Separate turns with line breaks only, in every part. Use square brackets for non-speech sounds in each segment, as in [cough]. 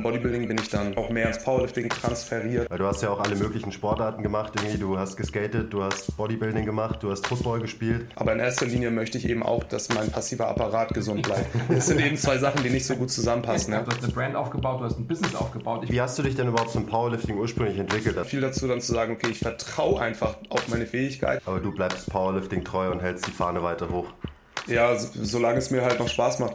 vom Bodybuilding bin ich dann auch mehr ins Powerlifting transferiert.
Weil du hast ja auch alle möglichen Sportarten gemacht. Irgendwie. Du hast geskatet, du hast Bodybuilding gemacht, du hast Football gespielt.
Aber in erster Linie möchte ich eben auch, dass mein passiver Apparat gesund bleibt. Das sind eben zwei Sachen, die nicht so gut zusammenpassen. Ne?
Du hast eine Brand aufgebaut, du hast ein Business aufgebaut.
Wie hast du dich denn überhaupt zum Powerlifting ursprünglich entwickelt?
Viel dazu dann zu sagen, okay, ich vertraue einfach auf meine Fähigkeit.
Aber du bleibst Powerlifting treu und hältst die Fahne weiter hoch.
Ja, solange es mir halt noch Spaß macht.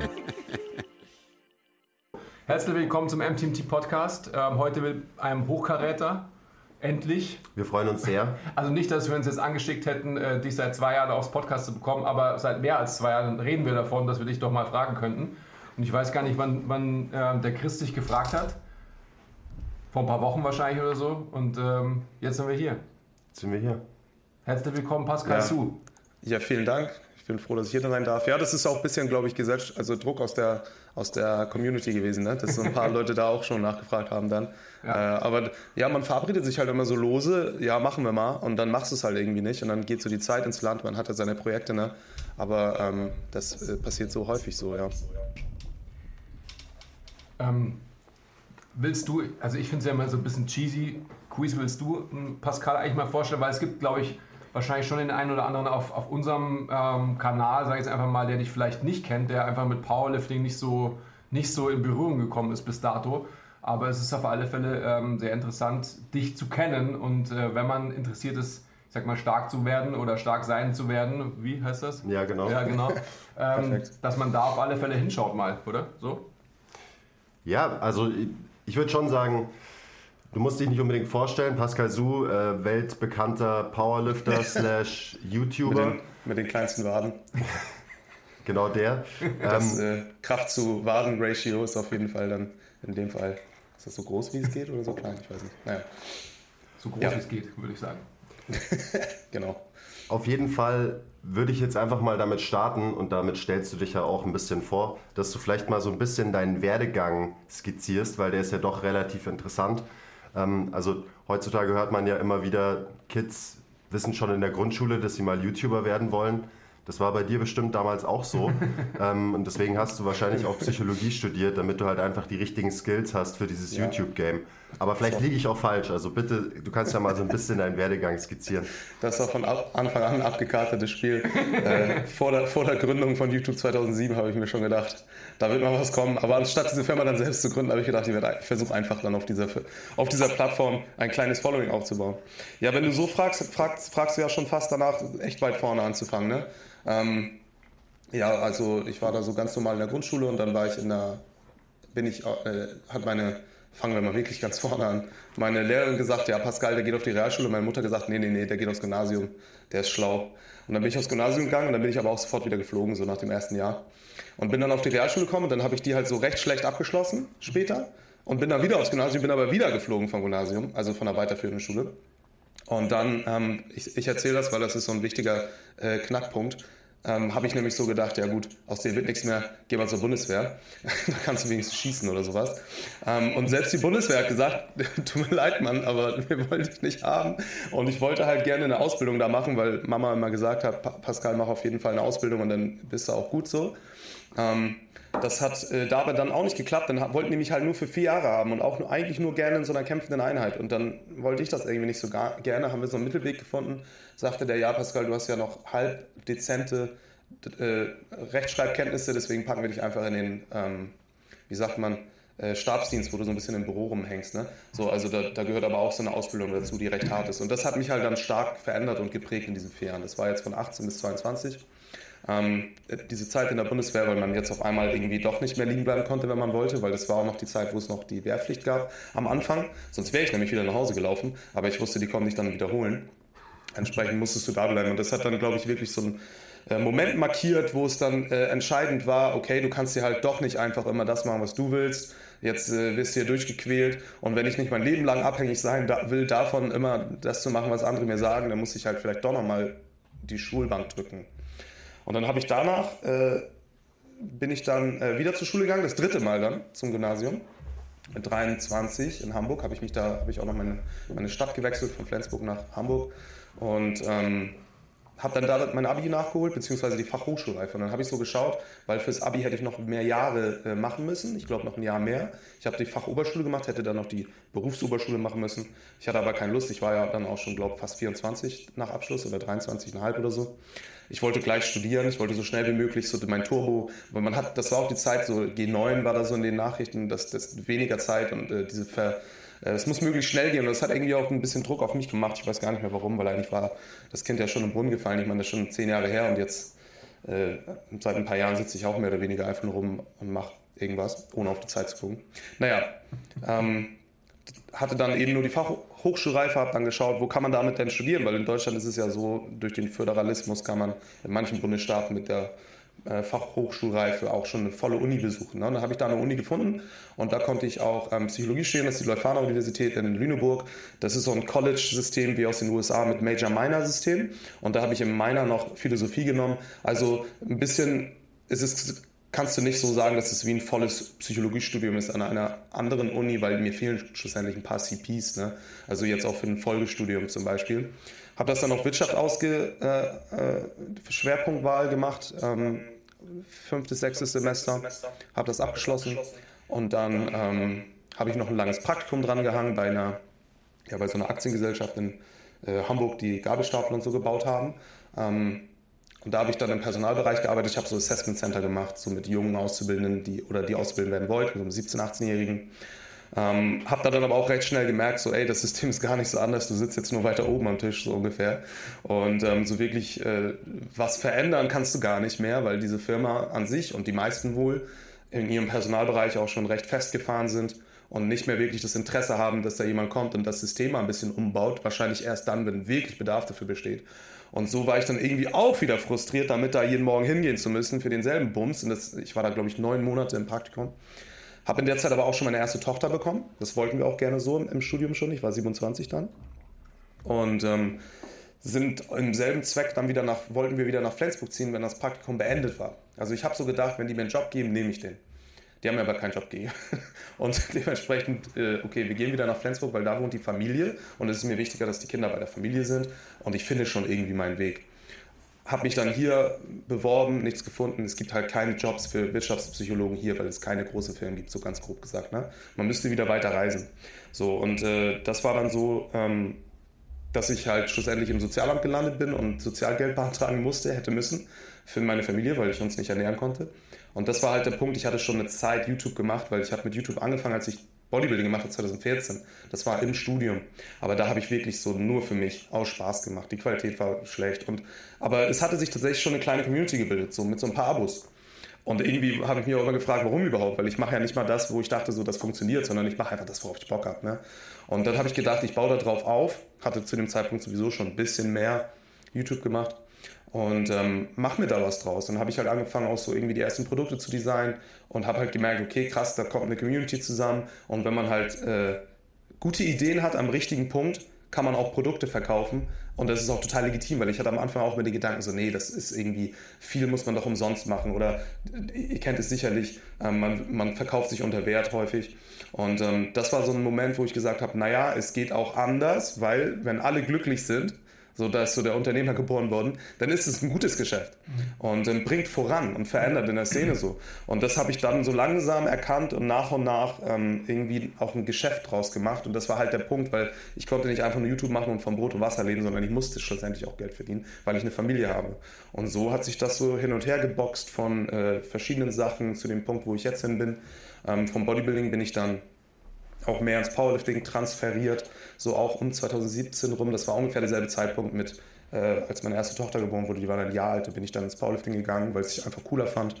Herzlich willkommen zum MTMT Podcast. Ähm, heute mit einem Hochkaräter. Endlich.
Wir freuen uns sehr.
Also nicht, dass wir uns jetzt angeschickt hätten, äh, dich seit zwei Jahren aufs Podcast zu bekommen, aber seit mehr als zwei Jahren reden wir davon, dass wir dich doch mal fragen könnten. Und ich weiß gar nicht, wann, wann äh, der Chris dich gefragt hat. Vor ein paar Wochen wahrscheinlich oder so. Und ähm, jetzt sind wir hier.
Jetzt sind wir hier.
Herzlich willkommen, Pascal
Ja.
Su.
Ja, vielen Dank. Ich bin froh, dass ich hier sein darf. Ja, das ist auch ein bisschen, glaube ich, Gesellschaft, also Druck aus der, aus der Community gewesen, ne? dass so ein paar [laughs] Leute da auch schon nachgefragt haben dann.
Ja.
Äh, aber ja, man verabredet sich halt immer so lose, ja, machen wir mal und dann machst du es halt irgendwie nicht und dann geht so die Zeit ins Land, man hat ja seine Projekte, ne? aber ähm, das äh, passiert so häufig so, ja.
Ähm, willst du, also ich finde es ja immer so ein bisschen cheesy, Quiz willst du m, Pascal eigentlich mal vorstellen, weil es gibt, glaube ich, wahrscheinlich schon den einen oder anderen auf, auf unserem ähm, Kanal, sage ich jetzt einfach mal, der dich vielleicht nicht kennt, der einfach mit Powerlifting nicht so, nicht so in Berührung gekommen ist bis dato. Aber es ist auf alle Fälle ähm, sehr interessant, dich zu kennen und äh, wenn man interessiert ist, ich sag mal, stark zu werden oder stark sein zu werden, wie heißt das?
Ja, genau.
Ja, genau. [laughs] ähm, dass man da auf alle Fälle hinschaut mal, oder? So?
Ja, also ich- ich würde schon sagen, du musst dich nicht unbedingt vorstellen. Pascal Su, äh, weltbekannter Powerlifter [laughs] slash
Mit
YouTuber.
den, mit den kleinsten Waden. [laughs]
Genau der.
Das
Ähm,
äh, Kraft zu Waden-Ratio ist auf jeden Fall dann in dem Fall. Ist das so groß, wie es geht oder so klein? Ich weiß nicht. Naja,
So groß
Ja.
wie es geht, würde ich sagen. [laughs]
genau.
Auf jeden Fall würde ich jetzt einfach mal damit starten und damit stellst du dich ja auch ein bisschen vor, dass du vielleicht mal so ein bisschen deinen Werdegang skizzierst, weil der ist ja doch relativ interessant. Ähm, also heutzutage hört man ja immer wieder, Kids wissen schon in der Grundschule, dass sie mal YouTuber werden wollen. Das war bei dir bestimmt damals auch so. [laughs] ähm, und deswegen hast du wahrscheinlich auch Psychologie studiert, damit du halt einfach die richtigen Skills hast für dieses
Ja.
YouTube-Game. Aber vielleicht liege ich auch falsch. Also bitte, du kannst ja mal so ein bisschen deinen Werdegang skizzieren.
Das war von Anfang an ein abgekartetes Spiel. äh, vor, der, vor der Gründung von YouTube 2007 habe ich mir schon gedacht, da wird mal was kommen. Aber anstatt diese Firma dann selbst zu gründen, habe ich gedacht, ich, ich versuche einfach dann auf dieser, auf dieser Plattform ein kleines Following aufzubauen. Ja, wenn du so fragst, fragst, fragst du ja schon fast danach, echt weit vorne anzufangen. Ne? Ähm, ja, also ich war da so ganz normal in der Grundschule und dann war ich in der, bin ich, äh, hat meine, fangen wir mal wirklich ganz vorne an, meine Lehrerin gesagt, ja Pascal, der geht auf die Realschule, meine Mutter gesagt, nee, nee, nee, der geht aufs Gymnasium, der ist schlau. Und dann bin ich aufs Gymnasium gegangen und dann bin ich aber auch sofort wieder geflogen, so nach dem ersten Jahr. Und bin dann auf die Realschule gekommen und dann habe ich die halt so recht schlecht abgeschlossen später und bin dann wieder aufs Gymnasium, bin aber wieder geflogen vom Gymnasium, also von der weiterführenden Schule. Und dann, ähm, ich, ich erzähle das, weil das ist so ein wichtiger äh, Knackpunkt, ähm, habe ich nämlich so gedacht, ja gut, aus dir wird nichts mehr, geh mal zur Bundeswehr, [laughs] da kannst du wenigstens schießen oder sowas. Ähm, und selbst die Bundeswehr hat gesagt, [laughs] tut mir leid, Mann, aber [laughs] wir wollen dich nicht haben. Und ich wollte halt gerne eine Ausbildung da machen, weil Mama immer gesagt hat, "Pa- Pascal, mach auf jeden Fall eine Ausbildung und dann bist du auch gut so. Ähm, das hat äh, dabei dann auch nicht geklappt. Dann wollten die mich halt nur für vier Jahre haben und auch nur, eigentlich nur gerne in so einer kämpfenden Einheit. Und dann wollte ich das irgendwie nicht so gar, gerne. Haben wir so einen Mittelweg gefunden. Sagte der, ja Pascal, du hast ja noch halb dezente äh, Rechtschreibkenntnisse, deswegen packen wir dich einfach in den, ähm, wie sagt man, äh, Stabsdienst, wo du so ein bisschen im Büro rumhängst. Ne? So, also da, da gehört aber auch so eine Ausbildung dazu, die recht hart ist. Und das hat mich halt dann stark verändert und geprägt in diesen vier Jahren. Das war jetzt von 18 bis 22. Ähm, diese Zeit in der Bundeswehr, weil man jetzt auf einmal irgendwie doch nicht mehr liegen bleiben konnte, wenn man wollte, weil das war auch noch die Zeit, wo es noch die Wehrpflicht gab am Anfang. Sonst wäre ich nämlich wieder nach Hause gelaufen, aber ich wusste, die kommen nicht dann wiederholen. Entsprechend musstest du da bleiben. Und das hat dann, glaube ich, wirklich so ein äh, Moment markiert, wo es dann äh, entscheidend war, okay, du kannst dir halt doch nicht einfach immer das machen, was du willst. Jetzt äh, wirst du hier durchgequält und wenn ich nicht mein Leben lang abhängig sein da, will, davon immer das zu machen, was andere mir sagen, dann muss ich halt vielleicht doch nochmal die Schulbank drücken. Und dann habe ich danach, äh, bin ich dann äh, wieder zur Schule gegangen, das dritte Mal dann zum Gymnasium. Mit 23 in Hamburg habe ich mich da, habe ich auch noch meine, meine Stadt gewechselt, von Flensburg nach Hamburg. Und ähm, habe dann da mein Abi nachgeholt, beziehungsweise die Fachhochschulreife. Und dann habe ich so geschaut, weil fürs Abi hätte ich noch mehr Jahre äh, machen müssen. Ich glaube noch ein Jahr mehr. Ich habe die Fachoberschule gemacht, hätte dann noch die Berufsoberschule machen müssen. Ich hatte aber keine Lust. Ich war ja dann auch schon, glaube fast 24 nach Abschluss oder 23,5 oder so. Ich wollte gleich studieren, ich wollte so schnell wie möglich so mein Turbo, weil man hat, das war auch die Zeit, so G9 war da so in den Nachrichten, dass das weniger Zeit und äh, diese Ver äh, es muss möglichst schnell gehen und das hat irgendwie auch ein bisschen Druck auf mich gemacht. Ich weiß gar nicht mehr warum, weil eigentlich war das Kind ja schon im Brunnen gefallen. Ich meine, das ist schon zehn Jahre her und jetzt äh, seit ein paar Jahren sitze ich auch mehr oder weniger einfach nur rum und mache irgendwas, ohne auf die Zeit zu gucken. Naja, ähm, hatte dann eben nur die Fachhochschulreife, habe dann geschaut, wo kann man damit denn studieren, weil in Deutschland ist es ja so, durch den Föderalismus kann man in manchen Bundesstaaten mit der äh, Fachhochschulreife auch schon eine volle Uni besuchen. Ne? Da habe ich da eine Uni gefunden und da konnte ich auch ähm, Psychologie studieren. Das ist die Leuphana Universität in Lüneburg. Das ist so ein College-System wie aus den USA mit Major-Minor-System. Und da habe ich im Minor noch Philosophie genommen. Also ein bisschen ist es kannst du nicht so sagen, dass es wie ein volles Psychologiestudium ist an einer anderen Uni, weil mir fehlen schlussendlich ein paar CPs, ne? also jetzt auch für ein Folgestudium zum Beispiel. Habe das dann auf Wirtschaft ausge, äh, äh, Schwerpunktwahl gemacht, ähm, fünftes, sechstes Semester, habe das abgeschlossen und dann ähm, habe ich noch ein langes Praktikum dran gehangen bei einer, ja, bei so einer Aktiengesellschaft in äh, Hamburg, die Gabelstapel und so gebaut haben. Ähm, und da habe ich dann im Personalbereich gearbeitet. Ich habe so Assessment Center gemacht, so mit jungen Auszubildenden, die oder die ausbilden werden wollten, so 17-, 18-Jährigen. Ähm, hab da dann aber auch recht schnell gemerkt, so, ey, das System ist gar nicht so anders, du sitzt jetzt nur weiter oben am Tisch, so ungefähr. Und ähm, so wirklich äh, was verändern kannst du gar nicht mehr, weil diese Firma an sich und die meisten wohl in ihrem Personalbereich auch schon recht festgefahren sind und nicht mehr wirklich das Interesse haben, dass da jemand kommt und das System mal ein bisschen umbaut. Wahrscheinlich erst dann, wenn wirklich Bedarf dafür besteht. Und so war ich dann irgendwie auch wieder frustriert, damit da jeden Morgen hingehen zu müssen für denselben Bums. Und das, ich war da, glaube ich, neun Monate im Praktikum. Habe in der Zeit aber auch schon meine erste Tochter bekommen. Das wollten wir auch gerne so im Studium schon. Ich war 27 dann. Und ähm, sind im selben Zweck dann wieder nach, wollten wir wieder nach Flensburg ziehen, wenn das Praktikum beendet war. Also ich habe so gedacht, wenn die mir einen Job geben, nehme ich den. Die haben mir aber keinen Job gegeben. [laughs] Und [laughs] dementsprechend, äh, okay, wir gehen wieder nach Flensburg, weil da wohnt die Familie und es ist mir wichtiger, dass die Kinder bei der Familie sind und ich finde schon irgendwie meinen Weg habe mich dann hier beworben, nichts gefunden. Es gibt halt keine Jobs für Wirtschaftspsychologen hier, weil es keine großen Firmen gibt, so ganz grob gesagt. Ne? Man müsste wieder weiter reisen. So, und äh, das war dann so, ähm, dass ich halt schlussendlich im Sozialamt gelandet bin und Sozialgeld [laughs] beantragen musste, hätte müssen für meine Familie, weil ich uns nicht ernähren konnte. Und das war halt der Punkt, ich hatte schon eine Zeit YouTube gemacht, weil ich habe mit YouTube angefangen, als ich Bodybuilding gemacht habe 2014. Das war im Studium. Aber da habe ich wirklich so nur für mich aus Spaß gemacht. Die Qualität war schlecht. Und, aber es hatte sich tatsächlich schon eine kleine Community gebildet, so mit so ein paar Abos. Und irgendwie habe ich mich auch immer gefragt, warum überhaupt? Weil ich mache ja nicht mal das, wo ich dachte, so das funktioniert, sondern ich mache einfach das, worauf ich Bock habe. Ne? Und dann habe ich gedacht, ich baue da drauf auf. Hatte zu dem Zeitpunkt sowieso schon ein bisschen mehr YouTube gemacht und ähm, mach mir da was draus. Dann habe ich halt angefangen, auch so irgendwie die ersten Produkte zu designen und habe halt gemerkt, okay, krass, da kommt eine Community zusammen. Und wenn man halt äh, gute Ideen hat am richtigen Punkt, kann man auch Produkte verkaufen. Und das ist auch total legitim, weil ich hatte am Anfang auch mit den Gedanken so, nee, das ist irgendwie, viel muss man doch umsonst machen. Oder ihr kennt es sicherlich, ähm, man, man verkauft sich unter Wert häufig. Und ähm, das war so ein Moment, wo ich gesagt habe, naja, es geht auch anders, weil wenn alle glücklich sind, so da ist so der Unternehmer geboren worden, dann ist es ein gutes Geschäft und ähm, bringt voran und verändert in der Szene so. Und das habe ich dann so langsam erkannt und nach und nach ähm, irgendwie auch ein Geschäft draus gemacht. Und das war halt der Punkt, weil ich konnte nicht einfach nur YouTube machen und vom Brot und Wasser leben, sondern ich musste schlussendlich auch Geld verdienen, weil ich eine Familie habe. Und so hat sich das so hin und her geboxt von äh, verschiedenen Sachen zu dem Punkt, wo ich jetzt hin bin. Ähm, vom Bodybuilding bin ich dann auch mehr ins Powerlifting transferiert, so auch um 2017 rum. Das war ungefähr derselbe Zeitpunkt mit äh, als meine erste Tochter geboren wurde, die war dann ein Jahr alt, da bin ich dann ins Powerlifting gegangen, weil es sich einfach cooler fand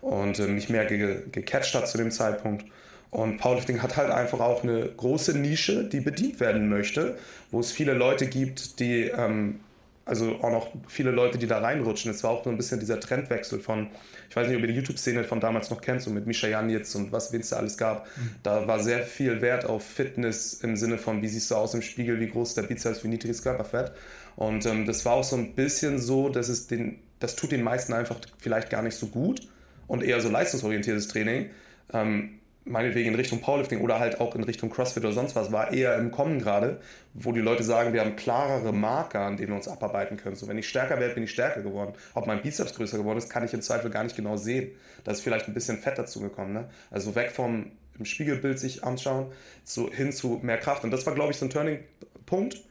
und äh, mich mehr ge gecatcht hat zu dem Zeitpunkt. Und Powerlifting hat halt einfach auch eine große Nische, die bedient werden möchte, wo es viele Leute gibt, die, ähm, also auch noch viele Leute, die da reinrutschen. Es war auch so ein bisschen dieser Trendwechsel von, ich weiß nicht, ob ihr die YouTube-Szene von damals noch kennt, so mit Misha Janitz und was es da alles gab. Mhm. Da war sehr viel Wert auf Fitness im Sinne von, wie siehst du aus im Spiegel, wie groß ist der Bizeps, wie niedrig ist Körperfett. Und ähm, das war auch so ein bisschen so, dass es den, das tut den meisten einfach vielleicht gar nicht so gut und eher so leistungsorientiertes Training. Ähm, meinetwegen in Richtung Powerlifting oder halt auch in Richtung CrossFit oder sonst was, war eher im Kommen gerade, wo die Leute sagen, wir haben klarere Marker, an denen wir uns abarbeiten können. So, wenn ich stärker werde, bin ich stärker geworden. Ob mein Bizeps größer geworden ist, kann ich im Zweifel gar nicht genau sehen. Da ist vielleicht ein bisschen Fett dazu gekommen. Ne? Also weg vom im Spiegelbild sich anschauen, so hin zu mehr Kraft. Und das war, glaube ich, so ein Turning-Punkt,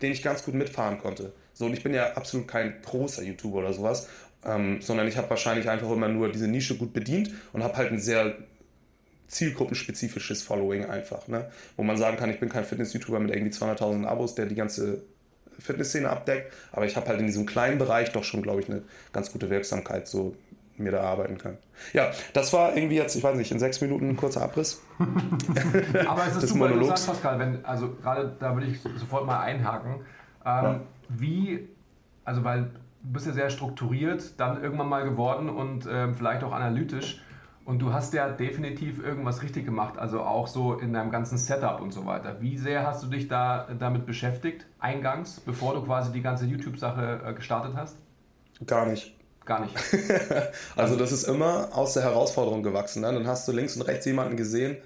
den ich ganz gut mitfahren konnte. So, und ich bin ja absolut kein großer YouTuber oder sowas, ähm, sondern ich habe wahrscheinlich einfach immer nur diese Nische gut bedient und habe halt ein sehr zielgruppenspezifisches Following einfach, ne? wo man sagen kann, ich bin kein Fitness-YouTuber mit irgendwie 200.000 Abos, der die ganze Fitnessszene abdeckt, aber ich habe halt in diesem kleinen Bereich doch schon, glaube ich, eine ganz gute Wirksamkeit so mir da arbeiten können. Ja, das war irgendwie jetzt, ich weiß nicht, in sechs Minuten ein kurzer Abriss. [laughs]
aber es ist super Monologs. interessant, Pascal, wenn, also gerade da würde ich sofort mal einhaken. Ähm, ja. Wie, also weil du bist ja sehr strukturiert, dann irgendwann mal geworden und ähm, vielleicht auch analytisch. Und du hast ja definitiv irgendwas richtig gemacht, also auch so in deinem ganzen Setup und so weiter. Wie sehr hast du dich da damit beschäftigt, eingangs, bevor du quasi die ganze YouTube-Sache äh, gestartet hast?
Gar nicht.
Gar nicht. [laughs]
also das ist immer aus der Herausforderung gewachsen. Ne? Dann hast du links und rechts jemanden gesehen,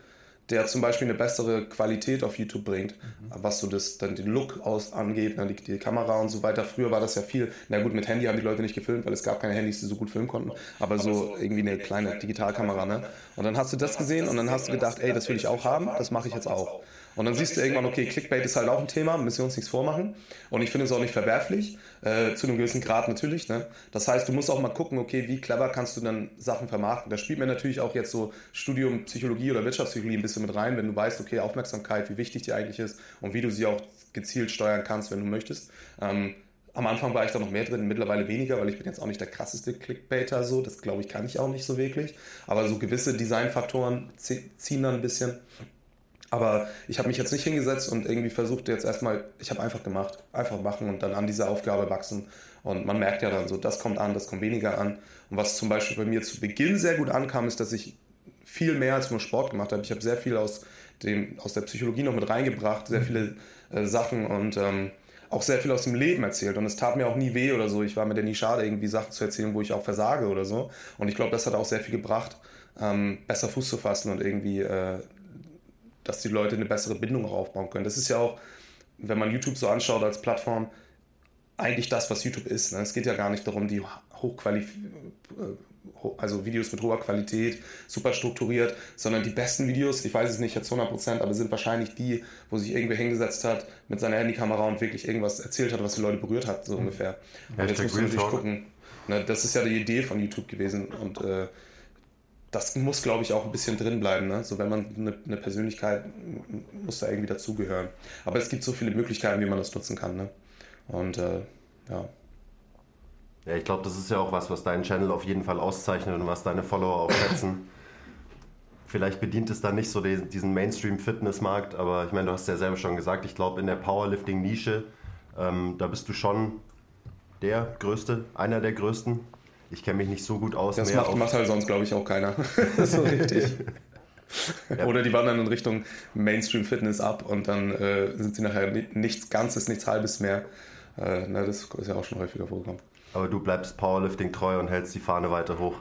der zum Beispiel eine bessere Qualität auf YouTube bringt, mhm. was so das, dann den Look aus angeht, ne, die, die, Kamera und so weiter. Früher war das ja viel, na gut, mit Handy haben die Leute nicht gefilmt, weil es gab keine Handys, die so gut filmen konnten, aber so irgendwie eine kleine Digitalkamera. Ne? Und dann hast du das gesehen und dann hast du gedacht, ey, das will ich auch haben, das mache ich jetzt auch. Und dann siehst du irgendwann, okay, Clickbait ist halt auch ein Thema, müssen wir uns nichts vormachen. Und ich finde es auch nicht verwerflich, äh, zu einem gewissen Grad natürlich. Ne? Das heißt, du musst auch mal gucken, okay, wie clever kannst du dann Sachen vermarkten. Da spielt mir natürlich auch jetzt so Studium Psychologie oder Wirtschaftspsychologie ein bisschen mit rein, wenn du weißt, okay, Aufmerksamkeit, wie wichtig die eigentlich ist und wie du sie auch gezielt steuern kannst, wenn du möchtest. Ähm, am Anfang war ich da noch mehr drin, mittlerweile weniger, weil ich bin jetzt auch nicht der krasseste Clickbaiter so. Das glaube ich kann ich auch nicht so wirklich. Aber so gewisse Designfaktoren ziehen dann ein bisschen. Aber ich habe mich jetzt nicht hingesetzt und irgendwie versucht jetzt erstmal, ich habe einfach gemacht, einfach machen und dann an dieser Aufgabe wachsen. Und man merkt ja dann so, das kommt an, das kommt weniger an. Und was zum Beispiel bei mir zu Beginn sehr gut ankam, ist, dass ich viel mehr als nur Sport gemacht habe. Ich habe sehr viel aus, dem, aus der Psychologie noch mit reingebracht, sehr viele äh, Sachen und ähm, auch sehr viel aus dem Leben erzählt. Und es tat mir auch nie weh oder so. Ich war mir denn nie schade, irgendwie Sachen zu erzählen, wo ich auch versage oder so. Und ich glaube, das hat auch sehr viel gebracht, ähm, besser Fuß zu fassen und irgendwie äh, dass die Leute eine bessere Bindung auch aufbauen können. Das ist ja auch, wenn man YouTube so anschaut als Plattform, eigentlich das, was YouTube ist. Ne? Es geht ja gar nicht darum, die hochqualif äh, also Videos mit hoher Qualität, super strukturiert, sondern die besten Videos, ich weiß es nicht jetzt 100%, aber sind wahrscheinlich die, wo sich irgendwer hingesetzt hat mit seiner Handykamera und wirklich irgendwas erzählt hat, was die Leute berührt hat, so mhm. ungefähr. Und jetzt muss man natürlich gucken. Ne? Das ist ja die Idee von YouTube gewesen und äh, das muss, glaube ich, auch ein bisschen drin bleiben. Ne? So, wenn man eine, eine, Persönlichkeit muss da irgendwie dazugehören. Aber es gibt so viele Möglichkeiten, wie man das nutzen kann. Ne? Und äh, ja.
Ja, ich glaube, das ist ja auch was, was deinen Channel auf jeden Fall auszeichnet und was deine Follower auch schätzen. Vielleicht bedient es dann nicht so den, diesen Mainstream-Fitnessmarkt, aber ich meine, du hast ja selber schon gesagt, ich glaube, in der Powerlifting-Nische, ähm, da bist du schon der Größte, einer der Größten. Ich kenne mich nicht so gut aus.
Das macht, macht, halt sonst, glaube ich, auch keiner. [laughs] so richtig. ja. Oder die wandern in Richtung Mainstream-Fitness ab und dann äh, sind sie nachher nichts Ganzes, nichts Halbes mehr. Äh, na, das ist ja auch schon häufiger vorgekommen.
Aber du bleibst Powerlifting treu und hältst die Fahne weiter hoch.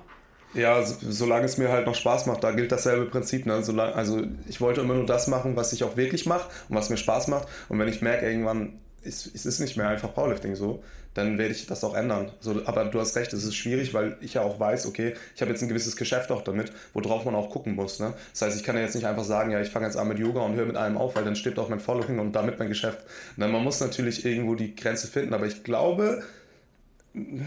Ja, solange es mir halt noch Spaß macht, da gilt dasselbe Prinzip. Ne? Solange, also ich wollte immer nur das machen, was ich auch wirklich mache und was mir Spaß macht. Und wenn ich merke, irgendwann es, es ist nicht mehr einfach Powerlifting so, dann werde ich das auch ändern. So, aber du hast recht, es ist schwierig, weil ich ja auch weiß, okay, ich habe jetzt ein gewisses Geschäft auch damit, worauf man auch gucken muss. Ne? Das heißt, ich kann ja jetzt nicht einfach sagen, ja, ich fange jetzt an mit Yoga und höre mit allem auf, weil dann stirbt auch mein Following und damit mein Geschäft. Na, man muss natürlich irgendwo die Grenze finden, aber ich glaube,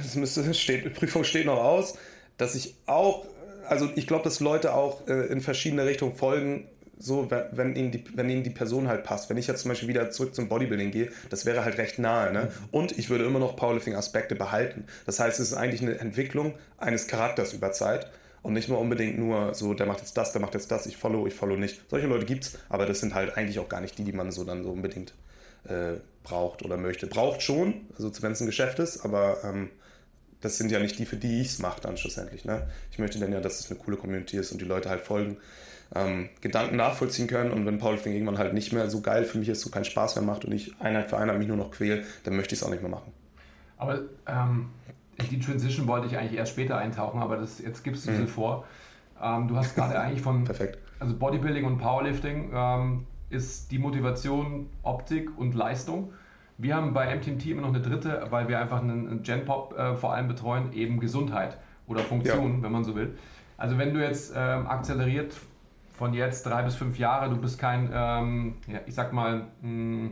es müsste, [laughs] steht, Prüfung steht noch aus, dass ich auch, also ich glaube, dass Leute auch äh, in verschiedene Richtungen folgen so, wenn ihnen, die, wenn ihnen die Person halt passt. Wenn ich jetzt zum Beispiel wieder zurück zum Bodybuilding gehe, das wäre halt recht nahe. Ne? Und ich würde immer noch Powerlifting-Aspekte behalten. Das heißt, es ist eigentlich eine Entwicklung eines Charakters über Zeit und nicht nur unbedingt nur so, der macht jetzt das, der macht jetzt das, ich follow, ich follow nicht. Solche Leute gibt es, aber das sind halt eigentlich auch gar nicht die, die man so dann so unbedingt äh, braucht oder möchte. Braucht schon, also wenn es ein Geschäft ist, aber ähm, das sind ja nicht die, für die ich es mache dann schlussendlich. Ne? Ich möchte dann ja, dass es eine coole Community ist und die Leute halt folgen, ähm, Gedanken nachvollziehen können und wenn Powerlifting irgendwann halt nicht mehr so geil für mich ist, so keinen Spaß mehr macht und ich Einheit für Einheit mich nur noch quäle, dann möchte ich es auch nicht mehr machen.
Aber ähm, die Transition wollte ich eigentlich erst später eintauchen, aber das, jetzt gibst du mhm. sie vor. Ähm, du hast gerade [laughs] eigentlich von
Perfekt.
Also Bodybuilding und Powerlifting ähm, ist die Motivation Optik und Leistung. Wir haben bei MTMT immer noch eine dritte, weil wir einfach einen Genpop äh, vor allem betreuen, eben Gesundheit oder Funktion, ja. wenn man so will. Also wenn du jetzt ähm, akzeleriert von jetzt drei bis fünf Jahre, du bist kein, ähm, ja, ich sag mal, mh,